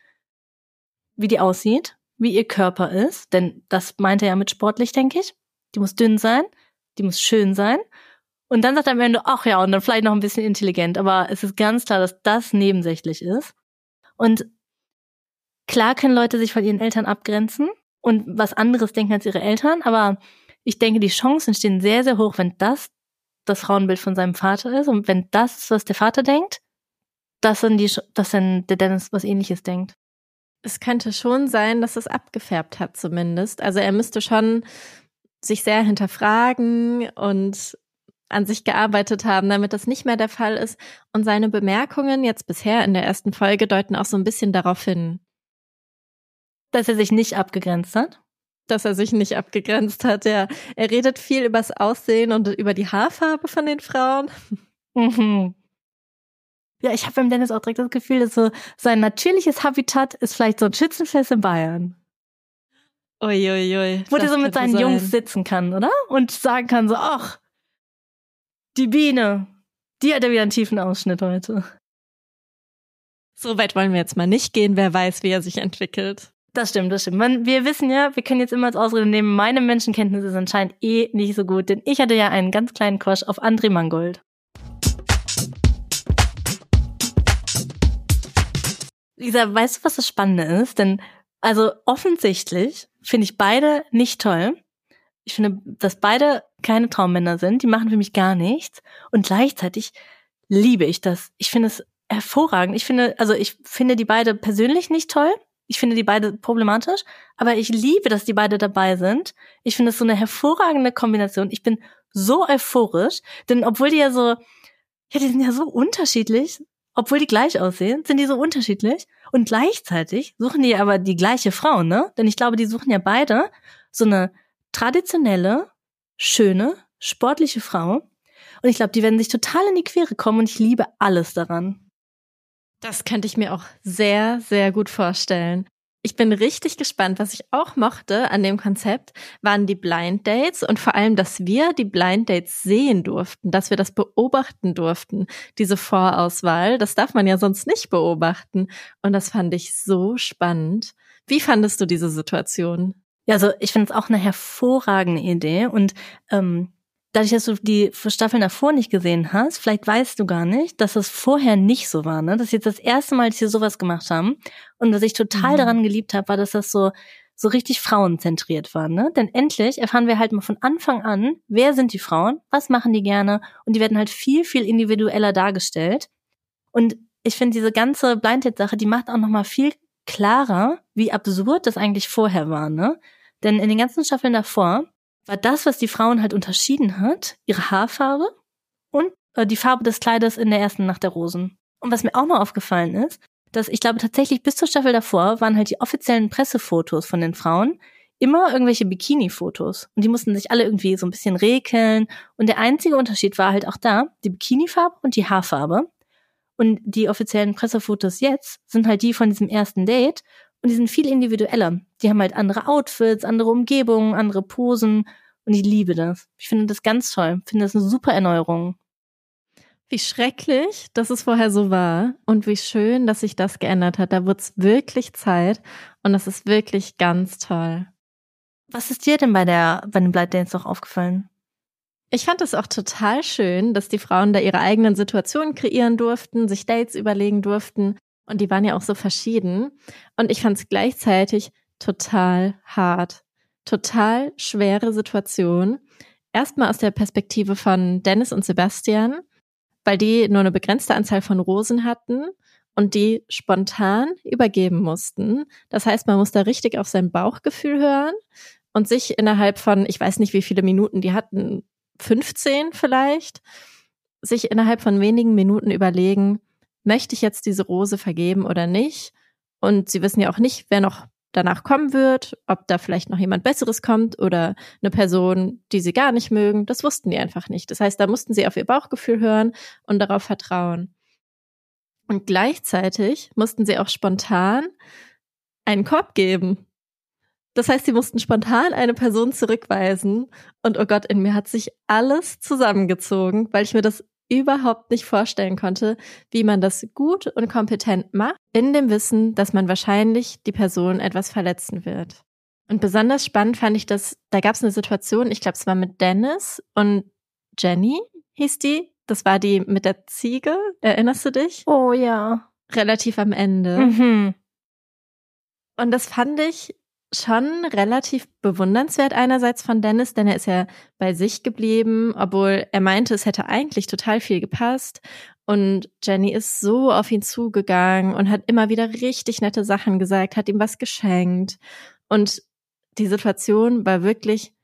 Speaker 1: wie die aussieht, wie ihr Körper ist, denn das meint er ja mit sportlich, denke ich. Die muss dünn sein, die muss schön sein. Und dann sagt er am Ende, ach ja, und dann vielleicht noch ein bisschen intelligent, aber es ist ganz klar, dass das nebensächlich ist. Und klar können Leute sich von ihren Eltern abgrenzen und was anderes denken als ihre Eltern, aber ich denke, die Chancen stehen sehr, sehr hoch, wenn das das Frauenbild von seinem Vater ist und wenn das ist, was der Vater denkt, dass dann, die, dass dann der Dennis was ähnliches denkt.
Speaker 2: Es könnte schon sein, dass es abgefärbt hat zumindest. Also er müsste schon sich sehr hinterfragen und an sich gearbeitet haben, damit das nicht mehr der Fall ist. Und seine Bemerkungen jetzt bisher in der ersten Folge deuten auch so ein bisschen darauf hin.
Speaker 1: Dass er sich nicht abgegrenzt hat?
Speaker 2: Dass er sich nicht abgegrenzt hat, ja. Er redet viel übers Aussehen und über die Haarfarbe von den Frauen.
Speaker 1: Mhm. Ja, ich habe beim Dennis auch direkt das Gefühl, dass so sein natürliches Habitat ist vielleicht so ein Schützenfest in Bayern.
Speaker 2: Uiuiui. Ui, ui.
Speaker 1: Wo der so mit seinen sein. Jungs sitzen kann, oder? Und sagen kann so, ach, die Biene. Die hat ja wieder einen tiefen Ausschnitt heute.
Speaker 2: So weit wollen wir jetzt mal nicht gehen. Wer weiß, wie er sich entwickelt.
Speaker 1: Das stimmt, das stimmt. Man, wir wissen ja, wir können jetzt immer als Ausrede nehmen, meine Menschenkenntnisse sind anscheinend eh nicht so gut, denn ich hatte ja einen ganz kleinen Crush auf André Mangold. Lisa, weißt du, was das Spannende ist? Denn, also offensichtlich finde ich beide nicht toll. Ich finde, dass beide keine Traummänner sind. Die machen für mich gar nichts. Und gleichzeitig liebe ich das. Ich finde es hervorragend. Ich finde, also ich finde die beide persönlich nicht toll. Ich finde die beide problematisch, aber ich liebe, dass die beide dabei sind. Ich finde es so eine hervorragende Kombination. Ich bin so euphorisch, denn obwohl die ja so, ja, die sind ja so unterschiedlich, obwohl die gleich aussehen, sind die so unterschiedlich und gleichzeitig suchen die aber die gleiche Frau, ne? Denn ich glaube, die suchen ja beide so eine traditionelle, schöne, sportliche Frau. Und ich glaube, die werden sich total in die Quere kommen und ich liebe alles daran.
Speaker 2: Das könnte ich mir auch sehr, sehr gut vorstellen. Ich bin richtig gespannt. Was ich auch mochte an dem Konzept, waren die Blind Dates und vor allem, dass wir die Blind Dates sehen durften, dass wir das beobachten durften, diese Vorauswahl. Das darf man ja sonst nicht beobachten. Und das fand ich so spannend. Wie fandest du diese Situation?
Speaker 1: Ja, also ich finde es auch eine hervorragende Idee und ähm, dadurch, dass du die Staffeln davor nicht gesehen hast, vielleicht weißt du gar nicht, dass das vorher nicht so war, ne? Das ist jetzt das erste Mal, dass sie sowas gemacht haben. Und was ich total mhm. daran geliebt habe, war, dass das so so richtig frauenzentriert war, ne? Denn endlich erfahren wir halt mal von Anfang an, wer sind die Frauen, was machen die gerne und die werden halt viel viel individueller dargestellt. Und ich finde diese ganze Blindhead-Sache, die macht auch noch mal viel klarer, wie absurd das eigentlich vorher war, ne? Denn in den ganzen Staffeln davor war das, was die Frauen halt unterschieden hat, ihre Haarfarbe und äh, die Farbe des Kleides in der ersten Nacht der Rosen. Und was mir auch noch aufgefallen ist, dass ich glaube tatsächlich bis zur Staffel davor waren halt die offiziellen Pressefotos von den Frauen immer irgendwelche Bikini-Fotos. Und die mussten sich alle irgendwie so ein bisschen rekeln. Und der einzige Unterschied war halt auch da, die Bikini-Farbe und die Haarfarbe. Und die offiziellen Pressefotos jetzt sind halt die von diesem ersten Date. Und die sind viel individueller. Die haben halt andere Outfits, andere Umgebungen, andere Posen. Und ich liebe das. Ich finde das ganz toll. Ich finde das eine super Erneuerung.
Speaker 2: Wie schrecklich, dass es vorher so war und wie schön, dass sich das geändert hat. Da wird es wirklich Zeit und das ist wirklich ganz toll.
Speaker 1: Was ist dir denn bei der bei den Blind Dates noch aufgefallen?
Speaker 2: Ich fand es auch total schön, dass die Frauen da ihre eigenen Situationen kreieren durften, sich Dates überlegen durften und die waren ja auch so verschieden. Und ich fand es gleichzeitig total hart. Total schwere Situation. Erstmal aus der Perspektive von Dennis und Sebastian, weil die nur eine begrenzte Anzahl von Rosen hatten und die spontan übergeben mussten. Das heißt, man muss da richtig auf sein Bauchgefühl hören und sich innerhalb von, ich weiß nicht, wie viele Minuten die hatten, 15 vielleicht, sich innerhalb von wenigen Minuten überlegen, möchte ich jetzt diese Rose vergeben oder nicht? Und sie wissen ja auch nicht, wer noch danach kommen wird, ob da vielleicht noch jemand Besseres kommt oder eine Person, die sie gar nicht mögen. Das wussten die einfach nicht. Das heißt, da mussten sie auf ihr Bauchgefühl hören und darauf vertrauen. Und gleichzeitig mussten sie auch spontan einen Korb geben. Das heißt, sie mussten spontan eine Person zurückweisen. Und oh Gott, in mir hat sich alles zusammengezogen, weil ich mir das überhaupt nicht vorstellen konnte, wie man das gut und kompetent macht, in dem Wissen, dass man wahrscheinlich die Person etwas verletzen wird. Und besonders spannend fand ich das, da gab es eine Situation, ich glaube, es war mit Dennis und Jenny, hieß die. Das war die mit der Ziege, erinnerst du dich?
Speaker 1: Oh ja.
Speaker 2: Relativ am Ende.
Speaker 1: Mhm.
Speaker 2: Und das fand ich schon relativ bewundernswert einerseits von Dennis, denn er ist ja bei sich geblieben, obwohl er meinte, es hätte eigentlich total viel gepasst. Und Jenny ist so auf ihn zugegangen und hat immer wieder richtig nette Sachen gesagt, hat ihm was geschenkt. Und die Situation war wirklich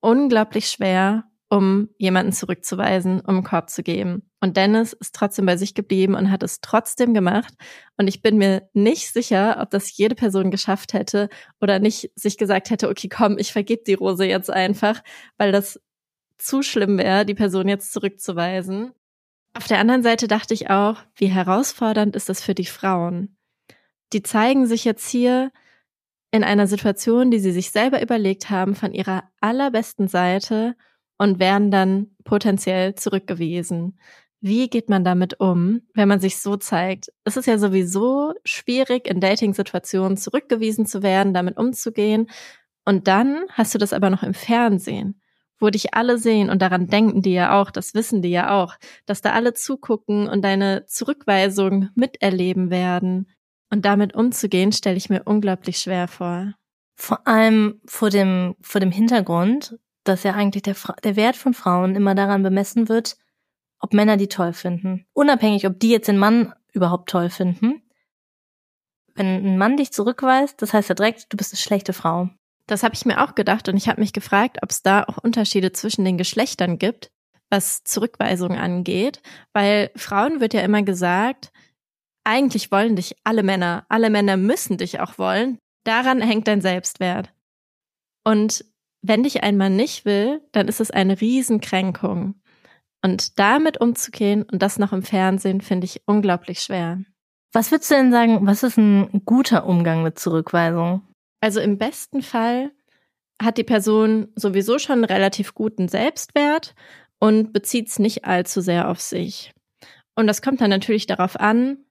Speaker 2: unglaublich schwer um jemanden zurückzuweisen, um einen Korb zu geben. Und Dennis ist trotzdem bei sich geblieben und hat es trotzdem gemacht. Und ich bin mir nicht sicher, ob das jede Person geschafft hätte oder nicht sich gesagt hätte, okay, komm, ich vergebe die Rose jetzt einfach, weil das zu schlimm wäre, die Person jetzt zurückzuweisen. Auf der anderen Seite dachte ich auch, wie herausfordernd ist das für die Frauen. Die zeigen sich jetzt hier in einer Situation, die sie sich selber überlegt haben, von ihrer allerbesten Seite und werden dann potenziell zurückgewiesen. Wie geht man damit um, wenn man sich so zeigt? Es ist ja sowieso schwierig, in Dating-Situationen zurückgewiesen zu werden, damit umzugehen. Und dann hast du das aber noch im Fernsehen, wo dich alle sehen und daran denken die ja auch, das wissen die ja auch, dass da alle zugucken und deine Zurückweisung miterleben werden. Und damit umzugehen, stelle ich mir unglaublich schwer vor.
Speaker 1: Vor allem vor dem, vor dem Hintergrund, dass ja eigentlich der, der Wert von Frauen immer daran bemessen wird, ob Männer die toll finden. Unabhängig, ob die jetzt den Mann überhaupt toll finden. Wenn ein Mann dich zurückweist, das heißt ja direkt, du bist eine schlechte Frau.
Speaker 2: Das habe ich mir auch gedacht und ich habe mich gefragt, ob es da auch Unterschiede zwischen den Geschlechtern gibt, was Zurückweisung angeht, weil Frauen wird ja immer gesagt, eigentlich wollen dich alle Männer, alle Männer müssen dich auch wollen. Daran hängt dein Selbstwert. Und wenn dich ein Mann nicht will, dann ist es eine Riesenkränkung. Und damit umzugehen und das noch im Fernsehen finde ich unglaublich schwer.
Speaker 1: Was würdest du denn sagen, was ist ein guter Umgang mit Zurückweisung?
Speaker 2: Also im besten Fall hat die Person sowieso schon einen relativ guten Selbstwert und bezieht es nicht allzu sehr auf sich. Und das kommt dann natürlich darauf an,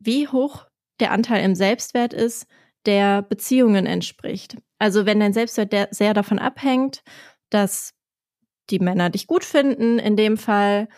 Speaker 2: wie hoch der Anteil im Selbstwert ist, der Beziehungen entspricht. Also wenn dein Selbstwert sehr davon abhängt, dass die Männer dich gut finden, in dem Fall,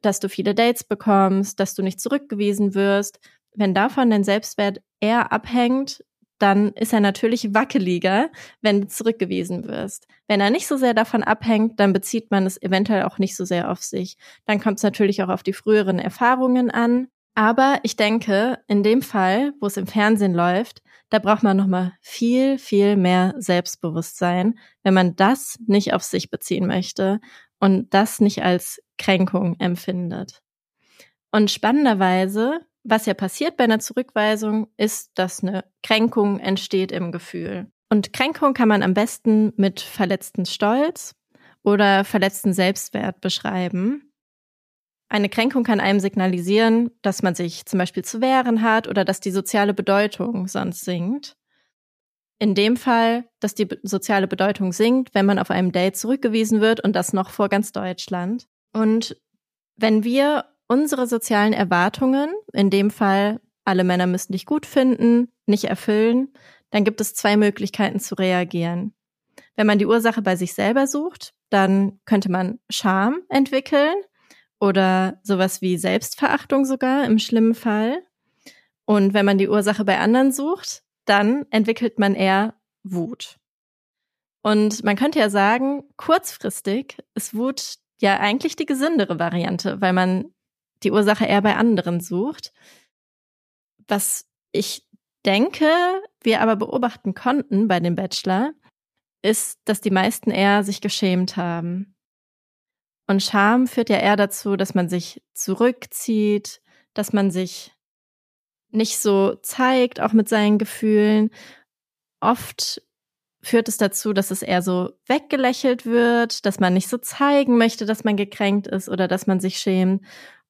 Speaker 2: dass du viele Dates bekommst, dass du nicht zurückgewiesen wirst, wenn davon dein Selbstwert eher abhängt, dann ist er natürlich wackeliger, wenn du zurückgewiesen wirst. Wenn er nicht so sehr davon abhängt, dann bezieht man es eventuell auch nicht so sehr auf sich. Dann kommt es natürlich auch auf die früheren Erfahrungen an. Aber ich denke, in dem Fall, wo es im Fernsehen läuft, da braucht man nochmal viel, viel mehr Selbstbewusstsein, wenn man das nicht auf sich beziehen möchte und das nicht als Kränkung empfindet. Und spannenderweise, was ja passiert bei einer Zurückweisung, ist, dass eine Kränkung entsteht im Gefühl. Und Kränkung kann man am besten mit verletzten Stolz oder verletzten Selbstwert beschreiben. Eine Kränkung kann einem signalisieren, dass man sich zum Beispiel zu wehren hat oder dass die soziale Bedeutung sonst sinkt. In dem Fall, dass die soziale Bedeutung sinkt, wenn man auf einem Date zurückgewiesen wird und das noch vor ganz Deutschland. Und wenn wir unsere sozialen Erwartungen, in dem Fall alle Männer müssen dich gut finden, nicht erfüllen, dann gibt es zwei Möglichkeiten zu reagieren. Wenn man die Ursache bei sich selber sucht, dann könnte man Scham entwickeln oder sowas wie Selbstverachtung sogar im schlimmen Fall. Und wenn man die Ursache bei anderen sucht, dann entwickelt man eher Wut. Und man könnte ja sagen, kurzfristig ist Wut ja eigentlich die gesündere Variante, weil man die Ursache eher bei anderen sucht. Was ich denke, wir aber beobachten konnten bei dem Bachelor, ist, dass die meisten eher sich geschämt haben. Und Scham führt ja eher dazu, dass man sich zurückzieht, dass man sich nicht so zeigt, auch mit seinen Gefühlen. Oft führt es dazu, dass es eher so weggelächelt wird, dass man nicht so zeigen möchte, dass man gekränkt ist oder dass man sich schämt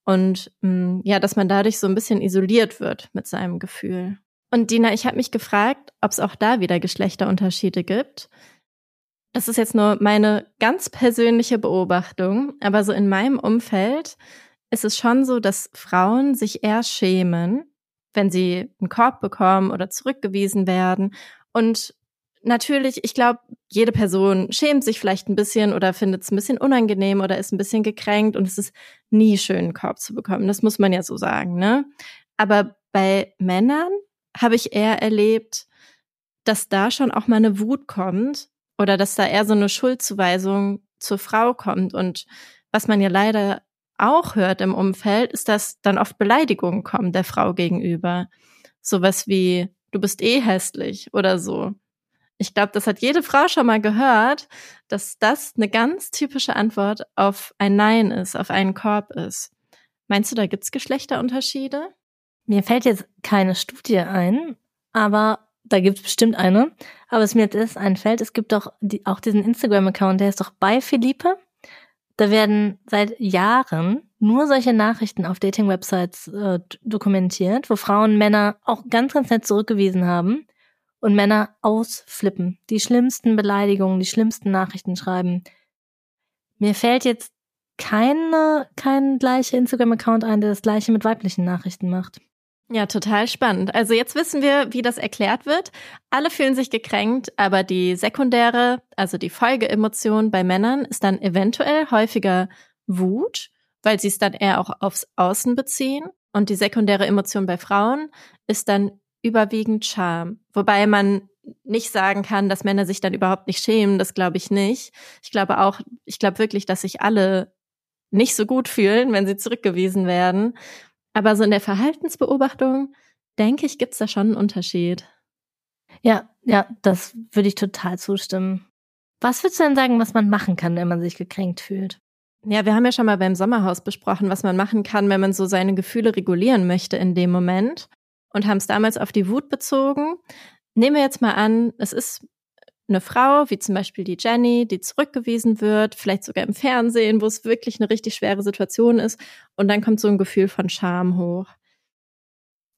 Speaker 2: und mh, mm, ja, dass man dadurch so ein bisschen isoliert wird mit seinem Gefühl. Und Dina, ich habe mich gefragt, ob es auch da wieder Geschlechterunterschiede gibt. Das ist jetzt nur meine ganz persönliche Beobachtung, aber so in meinem Umfeld ist es schon so, dass Frauen sich eher schämen, wenn sie einen Korb bekommen oder zurückgewiesen werden und natürlich, ich glaube, jede Person schämt sich vielleicht ein bisschen oder findet es ein bisschen unangenehm oder ist ein bisschen gekränkt und es ist nie schön, einen Korb zu bekommen. Das muss man ja so sagen, ne? Aber bei Männern habe ich eher erlebt, dass da schon auch mal eine Wut kommt oder dass da eher so eine Schuldzuweisung zur Frau kommt. Und was man ja leider auch hört im Umfeld, ist, dass dann oft Beleidigungen kommen der Frau gegenüber. Sowas wie, du bist eh hässlich oder so. Ich glaube, das hat jede Frau schon mal gehört, dass das eine ganz typische Antwort auf ein Nein ist, auf einen Korb ist. Meinst du, da gibt's Geschlechterunterschiede?
Speaker 1: Mir fällt jetzt keine Studie ein, aber da gibt's bestimmt eine. Aber was mir jetzt einfällt, es gibt doch die, auch diesen Instagram-Account, der ist doch bei Philippe. Da werden seit Jahren nur solche Nachrichten auf Dating-Websites äh, dokumentiert, wo Frauen Männer auch ganz, ganz nett zurückgewiesen haben und Männer ausflippen, die schlimmsten Beleidigungen, die schlimmsten Nachrichten schreiben. Mir fällt jetzt keine, kein gleicher Instagram-Account ein, der das gleiche mit weiblichen Nachrichten macht.
Speaker 2: Ja, total spannend. Also jetzt wissen wir, wie das erklärt wird. Alle fühlen sich gekränkt, aber die sekundäre, also die Folgeemotion bei Männern ist dann eventuell häufiger Wut, weil sie es dann eher auch aufs Außen beziehen. Und die sekundäre Emotion bei Frauen ist dann überwiegend Scham. Wobei man nicht sagen kann, dass Männer sich dann überhaupt nicht schämen, das glaube ich nicht. Ich glaube auch, ich glaube wirklich, dass sich alle nicht so gut fühlen, wenn sie zurückgewiesen werden. Aber so in der Verhaltensbeobachtung, denke ich, gibt's da schon einen Unterschied.
Speaker 1: Ja, ja, das würde ich total zustimmen. Was würdest du denn sagen, was man machen kann, wenn man sich gekränkt fühlt?
Speaker 2: Ja, wir haben ja schon mal beim Sommerhaus besprochen, was man machen kann, wenn man so seine Gefühle regulieren möchte in dem Moment und haben es damals auf die Wut bezogen. Nehmen wir jetzt mal an, es ist eine Frau, wie zum Beispiel die Jenny, die zurückgewiesen wird, vielleicht sogar im Fernsehen, wo es wirklich eine richtig schwere Situation ist, und dann kommt so ein Gefühl von Scham hoch.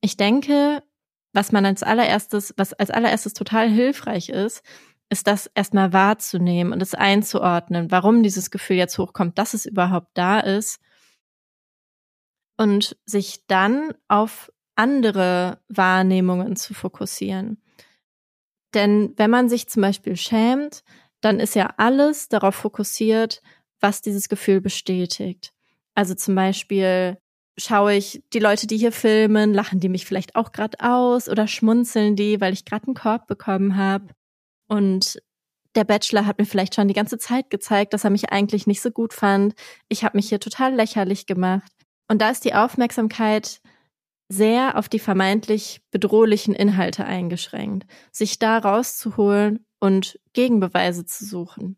Speaker 2: Ich denke, was man als allererstes, was als allererstes total hilfreich ist, ist das erstmal wahrzunehmen und es einzuordnen, warum dieses Gefühl jetzt hochkommt, dass es überhaupt da ist und sich dann auf andere Wahrnehmungen zu fokussieren. Denn wenn man sich zum Beispiel schämt, dann ist ja alles darauf fokussiert, was dieses Gefühl bestätigt. Also zum Beispiel schaue ich die Leute, die hier filmen, lachen die mich vielleicht auch gerade aus oder schmunzeln die, weil ich gerade einen Korb bekommen habe. Und der Bachelor hat mir vielleicht schon die ganze Zeit gezeigt, dass er mich eigentlich nicht so gut fand. Ich habe mich hier total lächerlich gemacht. Und da ist die Aufmerksamkeit sehr auf die vermeintlich bedrohlichen Inhalte eingeschränkt, sich da rauszuholen und Gegenbeweise zu suchen.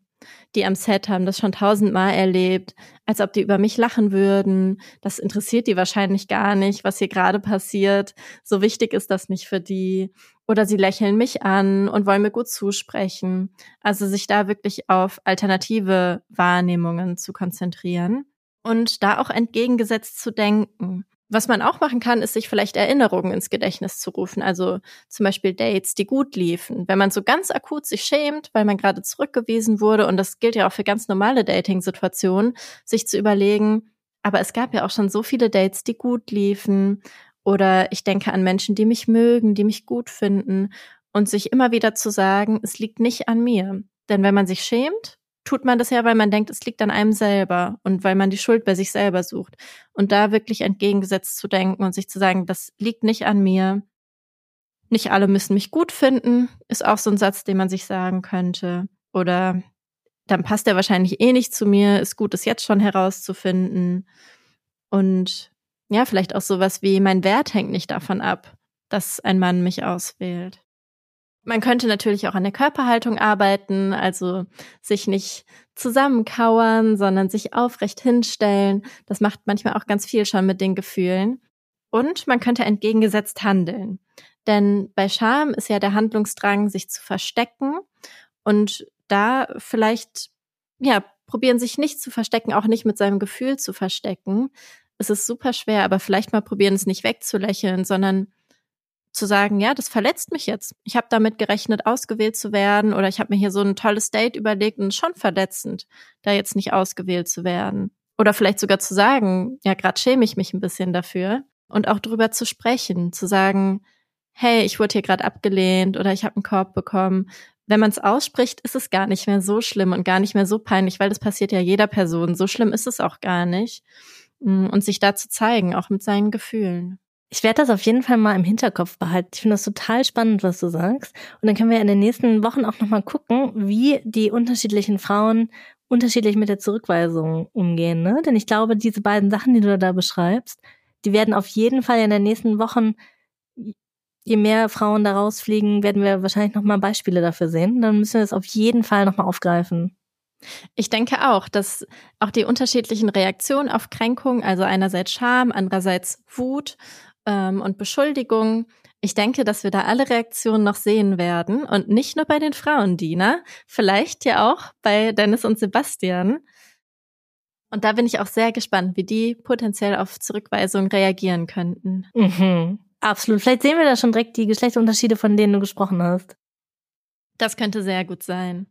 Speaker 2: Die am Set haben das schon tausendmal erlebt, als ob die über mich lachen würden. Das interessiert die wahrscheinlich gar nicht, was hier gerade passiert. So wichtig ist das nicht für die. Oder sie lächeln mich an und wollen mir gut zusprechen. Also sich da wirklich auf alternative Wahrnehmungen zu konzentrieren und da auch entgegengesetzt zu denken. Was man auch machen kann, ist sich vielleicht Erinnerungen ins Gedächtnis zu rufen. Also zum Beispiel Dates, die gut liefen. Wenn man so ganz akut sich schämt, weil man gerade zurückgewiesen wurde, und das gilt ja auch für ganz normale Dating-Situationen, sich zu überlegen, aber es gab ja auch schon so viele Dates, die gut liefen. Oder ich denke an Menschen, die mich mögen, die mich gut finden. Und sich immer wieder zu sagen, es liegt nicht an mir. Denn wenn man sich schämt, tut man das ja, weil man denkt, es liegt an einem selber und weil man die Schuld bei sich selber sucht. Und da wirklich entgegengesetzt zu denken und sich zu sagen, das liegt nicht an mir. Nicht alle müssen mich gut finden, ist auch so ein Satz, den man sich sagen könnte. Oder dann passt er wahrscheinlich eh nicht zu mir, ist gut, es jetzt schon herauszufinden. Und ja, vielleicht auch sowas wie, mein Wert hängt nicht davon ab, dass ein Mann mich auswählt. Man könnte natürlich auch an der Körperhaltung arbeiten, also sich nicht zusammenkauern, sondern sich aufrecht hinstellen. Das macht manchmal auch ganz viel schon mit den Gefühlen. Und man könnte entgegengesetzt handeln. Denn bei Scham ist ja der Handlungsdrang, sich zu verstecken und da vielleicht, ja, probieren sich nicht zu verstecken, auch nicht mit seinem Gefühl zu verstecken. Es ist super schwer, aber vielleicht mal probieren, es nicht wegzulächeln, sondern zu sagen, ja, das verletzt mich jetzt. Ich habe damit gerechnet, ausgewählt zu werden oder ich habe mir hier so ein tolles Date überlegt und schon verletzend, da jetzt nicht ausgewählt zu werden. Oder vielleicht sogar zu sagen, ja, gerade schäme ich mich ein bisschen dafür und auch drüber zu sprechen, zu sagen, hey, ich wurde hier gerade abgelehnt oder ich habe einen Korb bekommen. Wenn man es ausspricht, ist es gar nicht mehr so schlimm und gar nicht mehr so peinlich, weil das passiert ja jeder Person. So schlimm ist es auch gar nicht. Mm, und sich da zu zeigen, auch mit seinen Gefühlen.
Speaker 1: Ich werde das auf jeden Fall mal im Hinterkopf behalten. Ich finde das total spannend, was du sagst. Und dann können wir in den nächsten Wochen auch nochmal gucken, wie die unterschiedlichen Frauen unterschiedlich mit der Zurückweisung umgehen. Ne? Denn ich glaube, diese beiden Sachen, die du da beschreibst, die werden auf jeden Fall in den nächsten Wochen, je mehr Frauen da rausfliegen, werden wir wahrscheinlich nochmal Beispiele dafür sehen. Dann müssen wir es auf jeden Fall nochmal aufgreifen.
Speaker 2: Ich denke auch, dass auch die unterschiedlichen Reaktionen auf Kränkung, also einerseits Scham, andererseits Wut ähm, und Beschuldigung. Ich denke, dass wir da alle Reaktionen noch sehen werden und nicht nur bei den Frauen, Dina, vielleicht ja auch bei Dennis und Sebastian. Und da bin ich auch sehr gespannt, wie die potenziell auf Zurückweisung reagieren könnten.
Speaker 1: Mhm. Absolut. Vielleicht sehen wir da schon direkt die Geschlechterunterschiede, von denen du gesprochen hast.
Speaker 2: Das könnte sehr gut sein.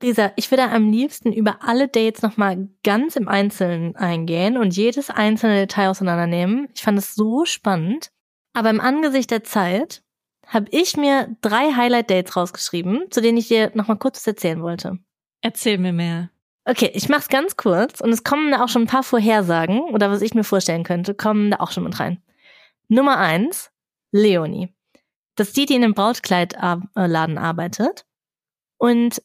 Speaker 1: Lisa, ich würde am liebsten über alle Dates nochmal ganz im Einzelnen eingehen und jedes einzelne Detail auseinandernehmen. Ich fand es so spannend. Aber im Angesicht der Zeit habe ich mir drei Highlight-Dates rausgeschrieben, zu denen ich dir nochmal kurz erzählen wollte.
Speaker 2: Erzähl mir mehr.
Speaker 1: Okay, ich mach's ganz kurz und es kommen da auch schon ein paar Vorhersagen oder was ich mir vorstellen könnte, kommen da auch schon mit rein. Nummer eins, Leonie. Das ist die, die in einem Brautkleidladen arbeitet. Und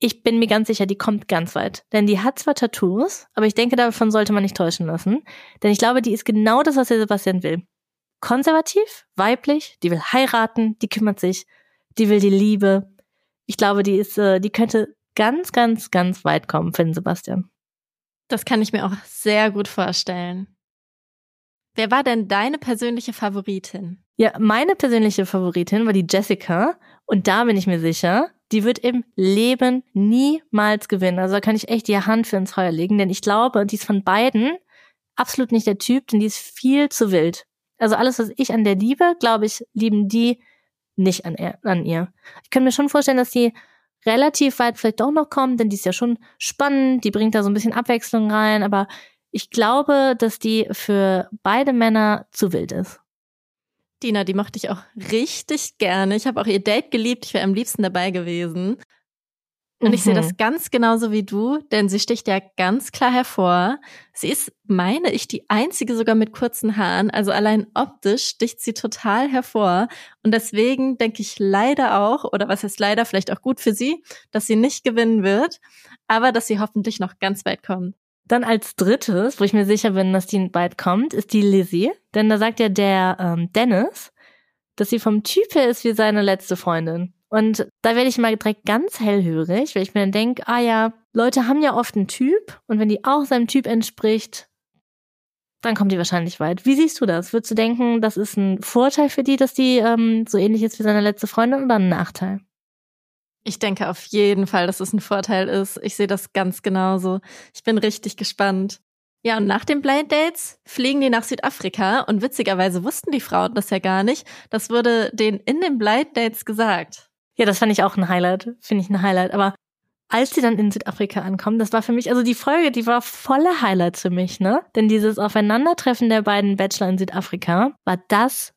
Speaker 1: ich bin mir ganz sicher, die kommt ganz weit. Denn die hat zwar Tattoos, aber ich denke, davon sollte man nicht täuschen lassen. Denn ich glaube, die ist genau das, was der Sebastian will. Konservativ, weiblich, die will heiraten, die kümmert sich, die will die Liebe. Ich glaube, die ist, äh, die könnte ganz, ganz, ganz weit kommen für den Sebastian.
Speaker 2: Das kann ich mir auch sehr gut vorstellen. Wer war denn deine persönliche Favoritin?
Speaker 1: Ja, meine persönliche Favoritin war die Jessica. Und da bin ich mir sicher, die wird im Leben niemals gewinnen. Also da kann ich echt die Hand für ins Feuer legen, denn ich glaube, die ist von beiden absolut nicht der Typ, denn die ist viel zu wild. Also alles, was ich an der liebe, glaube ich, lieben die nicht an, er, an ihr. Ich könnte mir schon vorstellen, dass die relativ weit vielleicht doch noch kommt, denn die ist ja schon spannend, die bringt da so ein bisschen Abwechslung rein, aber ich glaube, dass die für beide Männer zu wild ist.
Speaker 2: Dina, die mochte ich auch richtig gerne. Ich habe auch ihr Date geliebt. Ich wäre am liebsten dabei gewesen. Und mhm. ich sehe das mhm. ganz genauso wie du, denn sie sticht ja ganz klar hervor. Sie ist, meine ich, die einzige sogar mit kurzen Haaren. Also allein optisch sticht sie total hervor. Und deswegen denke ich leider auch, oder was heißt leider, vielleicht auch gut für sie, dass sie nicht gewinnen wird, aber dass sie hoffentlich noch ganz weit kommt.
Speaker 1: Dann als drittes, wo ich mir sicher bin, dass die bald kommt, ist die Lizzie. Denn da sagt ja der ähm, Dennis, dass sie vom Typ her ist wie seine letzte Freundin. Und da werde ich mal direkt ganz hellhörig, weil ich mir dann denke, ah ja, Leute haben ja oft einen Typ und wenn die auch seinem Typ entspricht, dann kommt die wahrscheinlich weit. Wie siehst du das? Würdest du denken, das ist ein Vorteil für die, dass die ähm, so ähnlich ist wie seine letzte Freundin oder ein Nachteil?
Speaker 2: Ich denke auf jeden Fall, dass es ein Vorteil ist. Ich sehe das ganz genauso. Ich bin richtig gespannt. Ja, und nach den Blind Dates fliegen die nach Südafrika und witzigerweise wussten die Frauen das ja gar nicht. Das wurde denen in den Blind Dates gesagt.
Speaker 1: Ja, das fand ich auch ein Highlight. Finde ich ein Highlight. Aber als sie dann in Südafrika ankommen, das war für mich, also die Folge, die war voller Highlights für mich, ne? Denn dieses Aufeinandertreffen der beiden Bachelor in Südafrika war das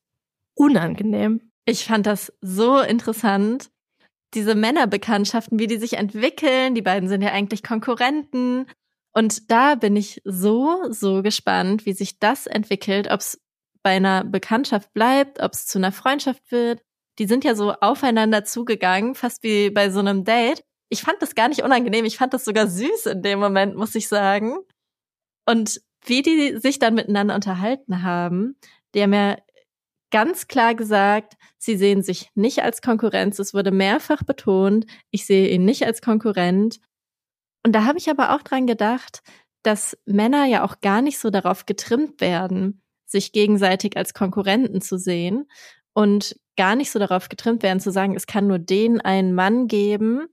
Speaker 1: unangenehm.
Speaker 2: Ich fand das so interessant diese Männerbekanntschaften, wie die sich entwickeln. Die beiden sind ja eigentlich Konkurrenten. Und da bin ich so, so gespannt, wie sich das entwickelt, ob es bei einer Bekanntschaft bleibt, ob es zu einer Freundschaft wird. Die sind ja so aufeinander zugegangen, fast wie bei so einem Date. Ich fand das gar nicht unangenehm, ich fand das sogar süß in dem Moment, muss ich sagen. Und wie die sich dann miteinander unterhalten haben, die haben ja ganz klar gesagt, sie sehen sich nicht als Konkurrenz. Es wurde mehrfach betont, ich sehe ihn nicht als Konkurrent. Und da habe ich aber auch dran gedacht, dass Männer ja auch gar nicht so darauf getrimmt werden, sich gegenseitig als Konkurrenten zu sehen und gar nicht so darauf getrimmt werden zu sagen, es kann nur den einen Mann geben,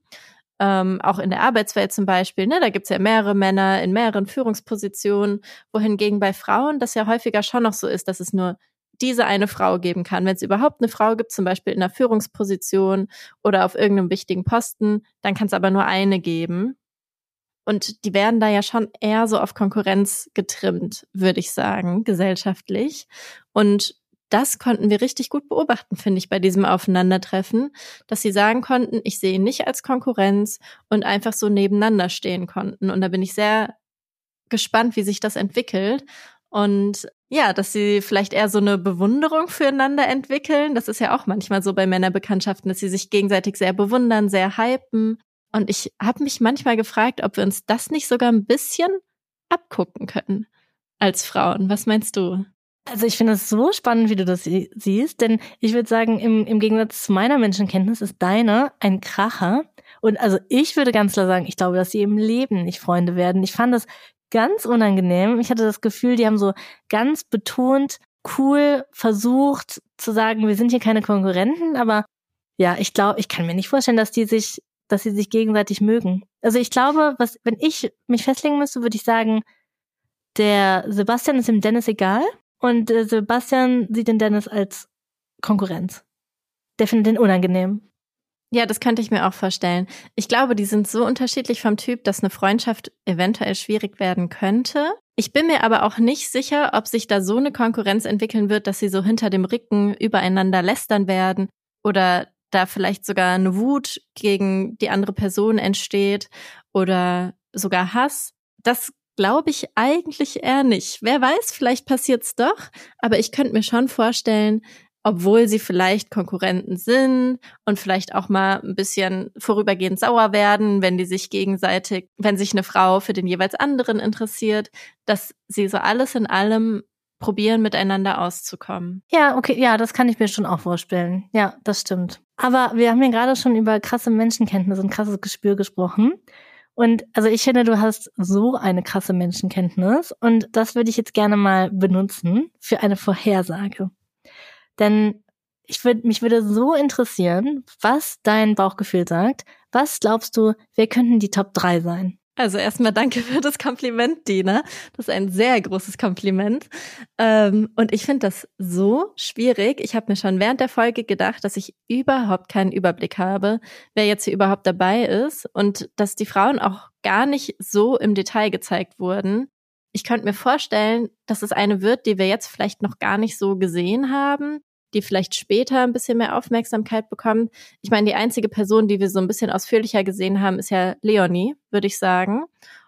Speaker 2: ähm, auch in der Arbeitswelt zum Beispiel, ne, da gibt's ja mehrere Männer in mehreren Führungspositionen, wohingegen bei Frauen das ja häufiger schon noch so ist, dass es nur diese eine Frau geben kann. Wenn es überhaupt eine Frau gibt, zum Beispiel in einer Führungsposition oder auf irgendeinem wichtigen Posten, dann kann es aber nur eine geben. Und die werden da ja schon eher so auf Konkurrenz getrimmt, würde ich sagen, gesellschaftlich. Und das konnten wir richtig gut beobachten, finde ich, bei diesem Aufeinandertreffen, dass sie sagen konnten, ich sehe ihn nicht als Konkurrenz und einfach so nebeneinander stehen konnten. Und da bin ich sehr gespannt, wie sich das entwickelt. Und ja, dass sie vielleicht eher so eine Bewunderung füreinander entwickeln. Das ist ja auch manchmal so bei Männerbekanntschaften, dass sie sich gegenseitig sehr bewundern, sehr hypen. Und ich habe mich manchmal gefragt, ob wir uns das nicht sogar ein bisschen abgucken können als Frauen. Was meinst du?
Speaker 1: Also ich finde es so spannend, wie du das siehst, denn ich würde sagen, im, im Gegensatz zu meiner Menschenkenntnis ist deine ein Kracher. Und also ich würde ganz klar sagen, ich glaube, dass sie im Leben nicht Freunde werden. Ich fand das ganz unangenehm. Ich hatte das Gefühl, die haben so ganz betont cool versucht zu sagen, wir sind hier keine Konkurrenten, aber ja, ich glaube, ich kann mir nicht vorstellen, dass die sich, dass sie sich gegenseitig mögen. Also ich glaube, was, wenn ich mich festlegen müsste, würde ich sagen, der Sebastian ist dem Dennis egal und äh, Sebastian sieht den Dennis als Konkurrenz. Der findet den unangenehm.
Speaker 2: Ja, das könnte ich mir auch vorstellen. Ich glaube, die sind so unterschiedlich vom Typ, dass eine Freundschaft eventuell schwierig werden könnte. Ich bin mir aber auch nicht sicher, ob sich da so eine Konkurrenz entwickeln wird, dass sie so hinter dem Rücken übereinander lästern werden oder da vielleicht sogar eine Wut gegen die andere Person entsteht oder sogar Hass. Das glaube ich eigentlich eher nicht. Wer weiß, vielleicht passiert's doch, aber ich könnte mir schon vorstellen, obwohl sie vielleicht Konkurrenten sind und vielleicht auch mal ein bisschen vorübergehend sauer werden, wenn die sich gegenseitig, wenn sich eine Frau für den jeweils anderen interessiert, dass sie so alles in allem probieren, miteinander auszukommen.
Speaker 1: Ja, okay, ja, das kann ich mir schon auch vorstellen. Ja, das stimmt. Aber wir haben ja gerade schon über krasse Menschenkenntnis und krasses Gespür gesprochen. Und also ich finde, du hast so eine krasse Menschenkenntnis und das würde ich jetzt gerne mal benutzen für eine Vorhersage. Denn ich würde, mich würde so interessieren, was dein Bauchgefühl sagt. Was glaubst du, wer könnten die Top 3 sein?
Speaker 2: Also erstmal danke für das Kompliment, Dina. Das ist ein sehr großes Kompliment. Ähm, und ich finde das so schwierig. Ich habe mir schon während der Folge gedacht, dass ich überhaupt keinen Überblick habe, wer jetzt hier überhaupt dabei ist und dass die Frauen auch gar nicht so im Detail gezeigt wurden. Ich könnte mir vorstellen, dass es eine wird, die wir jetzt vielleicht noch gar nicht so gesehen haben, die vielleicht später ein bisschen mehr Aufmerksamkeit bekommen. Ich meine, die einzige Person, die wir so ein bisschen ausführlicher gesehen haben, ist ja Leonie, würde ich sagen.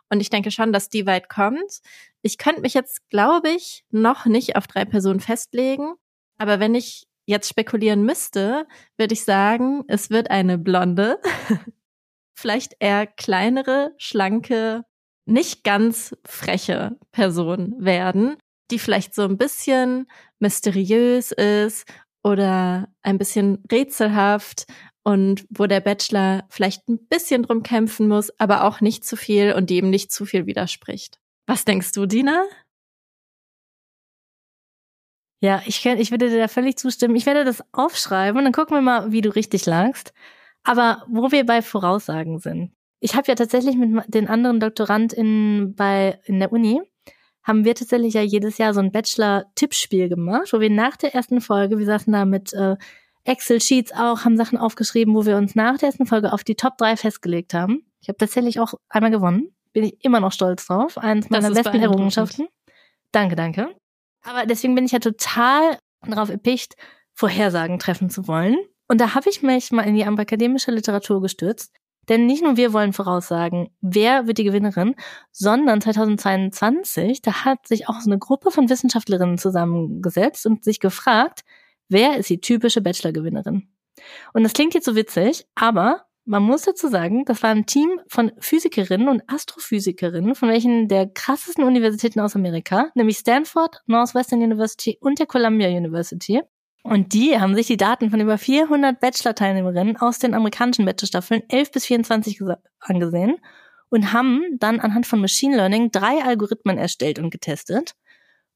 Speaker 2: Und ich denke schon, dass die weit kommt. Ich könnte mich jetzt, glaube ich, noch nicht auf drei Personen festlegen. Aber wenn ich jetzt spekulieren müsste, würde ich sagen, es wird eine blonde, [LAUGHS] vielleicht eher kleinere, schlanke, nicht ganz freche Person werden die vielleicht so ein bisschen mysteriös ist oder ein bisschen rätselhaft und wo der Bachelor vielleicht ein bisschen drum kämpfen muss, aber auch nicht zu viel und die ihm nicht zu viel widerspricht. Was denkst du, Dina?
Speaker 1: Ja, ich, ich würde dir da völlig zustimmen. Ich werde das aufschreiben und dann gucken wir mal, wie du richtig lagst. Aber wo wir bei Voraussagen sind. Ich habe ja tatsächlich mit den anderen DoktorandInnen bei in der Uni haben wir tatsächlich ja jedes Jahr so ein Bachelor-Tippspiel gemacht, wo wir nach der ersten Folge, wir saßen da mit äh, Excel-Sheets auch, haben Sachen aufgeschrieben, wo wir uns nach der ersten Folge auf die Top 3 festgelegt haben. Ich habe tatsächlich auch einmal gewonnen. Bin ich immer noch stolz drauf. Eines meiner besten Errungenschaften. Danke, danke. Aber deswegen bin ich ja total darauf erpicht, Vorhersagen treffen zu wollen. Und da habe ich mich mal in die akademische Literatur gestürzt denn nicht nur wir wollen voraussagen, wer wird die Gewinnerin, sondern 2022, da hat sich auch so eine Gruppe von Wissenschaftlerinnen zusammengesetzt und sich gefragt, wer ist die typische Bachelor-Gewinnerin? Und das klingt jetzt so witzig, aber man muss dazu sagen, das war ein Team von Physikerinnen und Astrophysikerinnen von welchen der krassesten Universitäten aus Amerika, nämlich Stanford, Northwestern University und der Columbia University. Und die haben sich die Daten von über 400 Bachelor-Teilnehmerinnen aus den amerikanischen Bachelor-Staffeln 11 bis 24 angesehen und haben dann anhand von Machine Learning drei Algorithmen erstellt und getestet.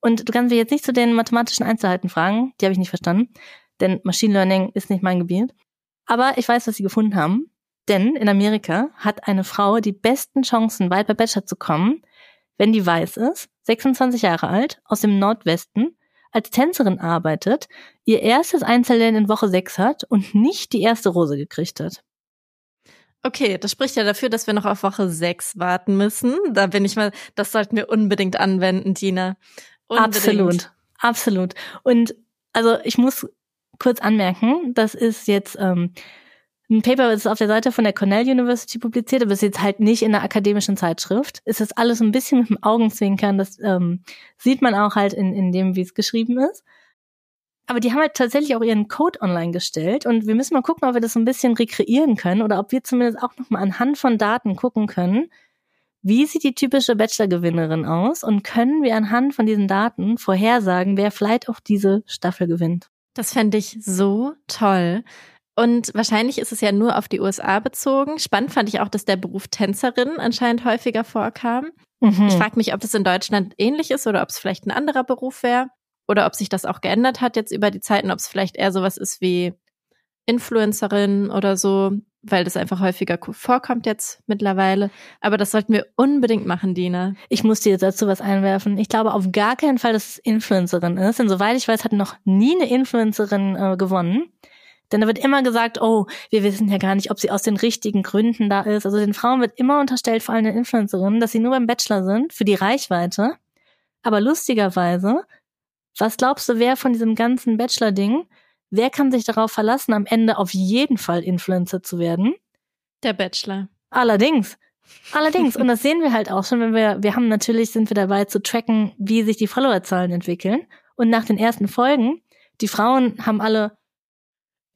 Speaker 1: Und du kannst mich jetzt nicht zu den mathematischen Einzelheiten fragen, die habe ich nicht verstanden, denn Machine Learning ist nicht mein Gebiet. Aber ich weiß, was sie gefunden haben. Denn in Amerika hat eine Frau die besten Chancen, weit bei Bachelor zu kommen, wenn die weiß ist, 26 Jahre alt, aus dem Nordwesten, als Tänzerin arbeitet, ihr erstes Einzelnen in Woche 6 hat und nicht die erste Rose gekriegt hat.
Speaker 2: Okay, das spricht ja dafür, dass wir noch auf Woche 6 warten müssen. Da bin ich mal, das sollten wir unbedingt anwenden, Dina. Unbedingt.
Speaker 1: Absolut, absolut. Und also ich muss kurz anmerken, das ist jetzt ähm, ein Paper, das ist auf der Seite von der Cornell University publiziert, aber ist jetzt halt nicht in einer akademischen Zeitschrift. Ist alles ein bisschen mit dem Augenzwinkern, das ähm, sieht man auch halt in, in dem, wie es geschrieben ist. Aber die haben halt tatsächlich auch ihren Code online gestellt und wir müssen mal gucken, ob wir das so ein bisschen rekreieren können oder ob wir zumindest auch nochmal anhand von Daten gucken können, wie sieht die typische Bachelor-Gewinnerin aus und können wir anhand von diesen Daten vorhersagen, wer vielleicht auch diese Staffel gewinnt.
Speaker 2: Das fände ich so toll. Und wahrscheinlich ist es ja nur auf die USA bezogen. Spannend fand ich auch, dass der Beruf Tänzerin anscheinend häufiger vorkam. Mhm. Ich frage mich, ob das in Deutschland ähnlich ist oder ob es vielleicht ein anderer Beruf wäre oder ob sich das auch geändert hat jetzt über die Zeiten, ob es vielleicht eher sowas ist wie Influencerin oder so, weil das einfach häufiger vorkommt jetzt mittlerweile. Aber das sollten wir unbedingt machen, Dina.
Speaker 1: Ich muss dir dazu was einwerfen. Ich glaube auf gar keinen Fall, dass es Influencerin ist. Denn soweit ich weiß, hat noch nie eine Influencerin äh, gewonnen. Denn da wird immer gesagt, oh, wir wissen ja gar nicht, ob sie aus den richtigen Gründen da ist. Also den Frauen wird immer unterstellt, vor allem den Influencerinnen, dass sie nur beim Bachelor sind, für die Reichweite. Aber lustigerweise, was glaubst du, wer von diesem ganzen Bachelor-Ding, wer kann sich darauf verlassen, am Ende auf jeden Fall Influencer zu werden?
Speaker 2: Der Bachelor.
Speaker 1: Allerdings. Allerdings. [LAUGHS] Und das sehen wir halt auch schon, wenn wir, wir haben natürlich, sind wir dabei zu tracken, wie sich die Followerzahlen entwickeln. Und nach den ersten Folgen, die Frauen haben alle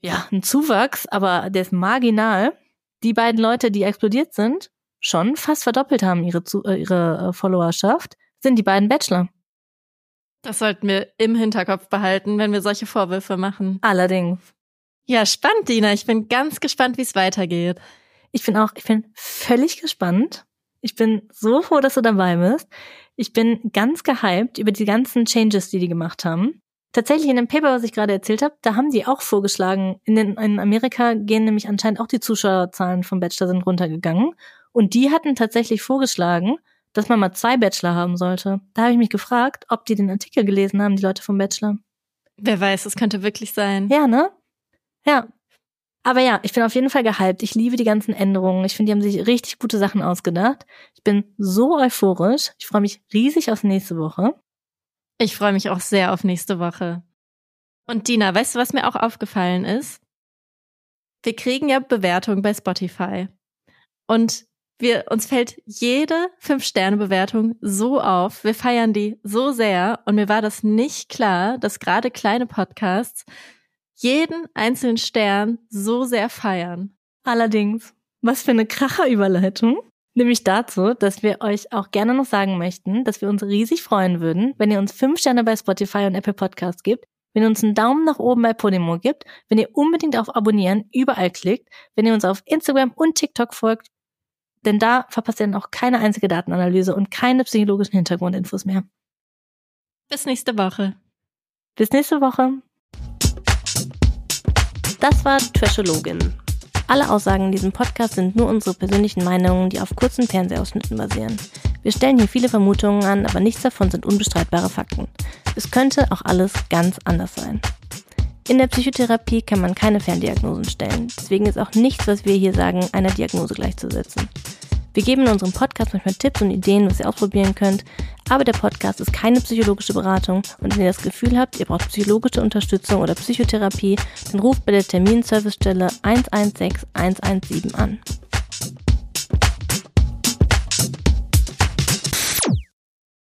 Speaker 1: ja, ein Zuwachs, aber der ist marginal. Die beiden Leute, die explodiert sind, schon fast verdoppelt haben ihre, äh, ihre äh, Followerschaft, sind die beiden Bachelor.
Speaker 2: Das sollten wir im Hinterkopf behalten, wenn wir solche Vorwürfe machen.
Speaker 1: Allerdings.
Speaker 2: Ja, spannend, Dina. Ich bin ganz gespannt, wie es weitergeht.
Speaker 1: Ich bin auch, ich bin völlig gespannt. Ich bin so froh, dass du dabei bist. Ich bin ganz gehypt über die ganzen Changes, die die gemacht haben. Tatsächlich in dem Paper, was ich gerade erzählt habe, da haben die auch vorgeschlagen, in, den, in Amerika gehen nämlich anscheinend auch die Zuschauerzahlen vom Bachelor sind runtergegangen. Und die hatten tatsächlich vorgeschlagen, dass man mal zwei Bachelor haben sollte. Da habe ich mich gefragt, ob die den Artikel gelesen haben, die Leute vom Bachelor.
Speaker 2: Wer weiß, es könnte wirklich sein.
Speaker 1: Ja, ne? Ja. Aber ja, ich bin auf jeden Fall gehypt. Ich liebe die ganzen Änderungen. Ich finde, die haben sich richtig gute Sachen ausgedacht. Ich bin so euphorisch. Ich freue mich riesig auf nächste Woche.
Speaker 2: Ich freue mich auch sehr auf nächste Woche. Und Dina, weißt du, was mir auch aufgefallen ist? Wir kriegen ja Bewertungen bei Spotify. Und wir, uns fällt jede Fünf-Sterne-Bewertung so auf. Wir feiern die so sehr. Und mir war das nicht klar, dass gerade kleine Podcasts jeden einzelnen Stern so sehr feiern.
Speaker 1: Allerdings, was für eine Kracherüberleitung. Nämlich dazu, dass wir euch auch gerne noch sagen möchten, dass wir uns riesig freuen würden, wenn ihr uns fünf Sterne bei Spotify und Apple Podcasts gibt, wenn ihr uns einen Daumen nach oben bei Podimo gibt, wenn ihr unbedingt auf Abonnieren überall klickt, wenn ihr uns auf Instagram und TikTok folgt, denn da verpasst ihr dann auch keine einzige Datenanalyse und keine psychologischen Hintergrundinfos mehr.
Speaker 2: Bis nächste Woche.
Speaker 1: Bis nächste Woche. Das war Trashologin alle Aussagen in diesem Podcast sind nur unsere persönlichen Meinungen, die auf kurzen Fernsehausschnitten basieren. Wir stellen hier viele Vermutungen an, aber nichts davon sind unbestreitbare Fakten. Es könnte auch alles ganz anders sein. In der Psychotherapie kann man keine Ferndiagnosen stellen. Deswegen ist auch nichts, was wir hier sagen, einer Diagnose gleichzusetzen. Wir geben in unserem Podcast manchmal Tipps und Ideen, was ihr ausprobieren könnt, aber der Podcast ist keine psychologische Beratung und wenn ihr das Gefühl habt, ihr braucht psychologische Unterstützung oder Psychotherapie, dann ruft bei der Terminservicestelle 116 117 an.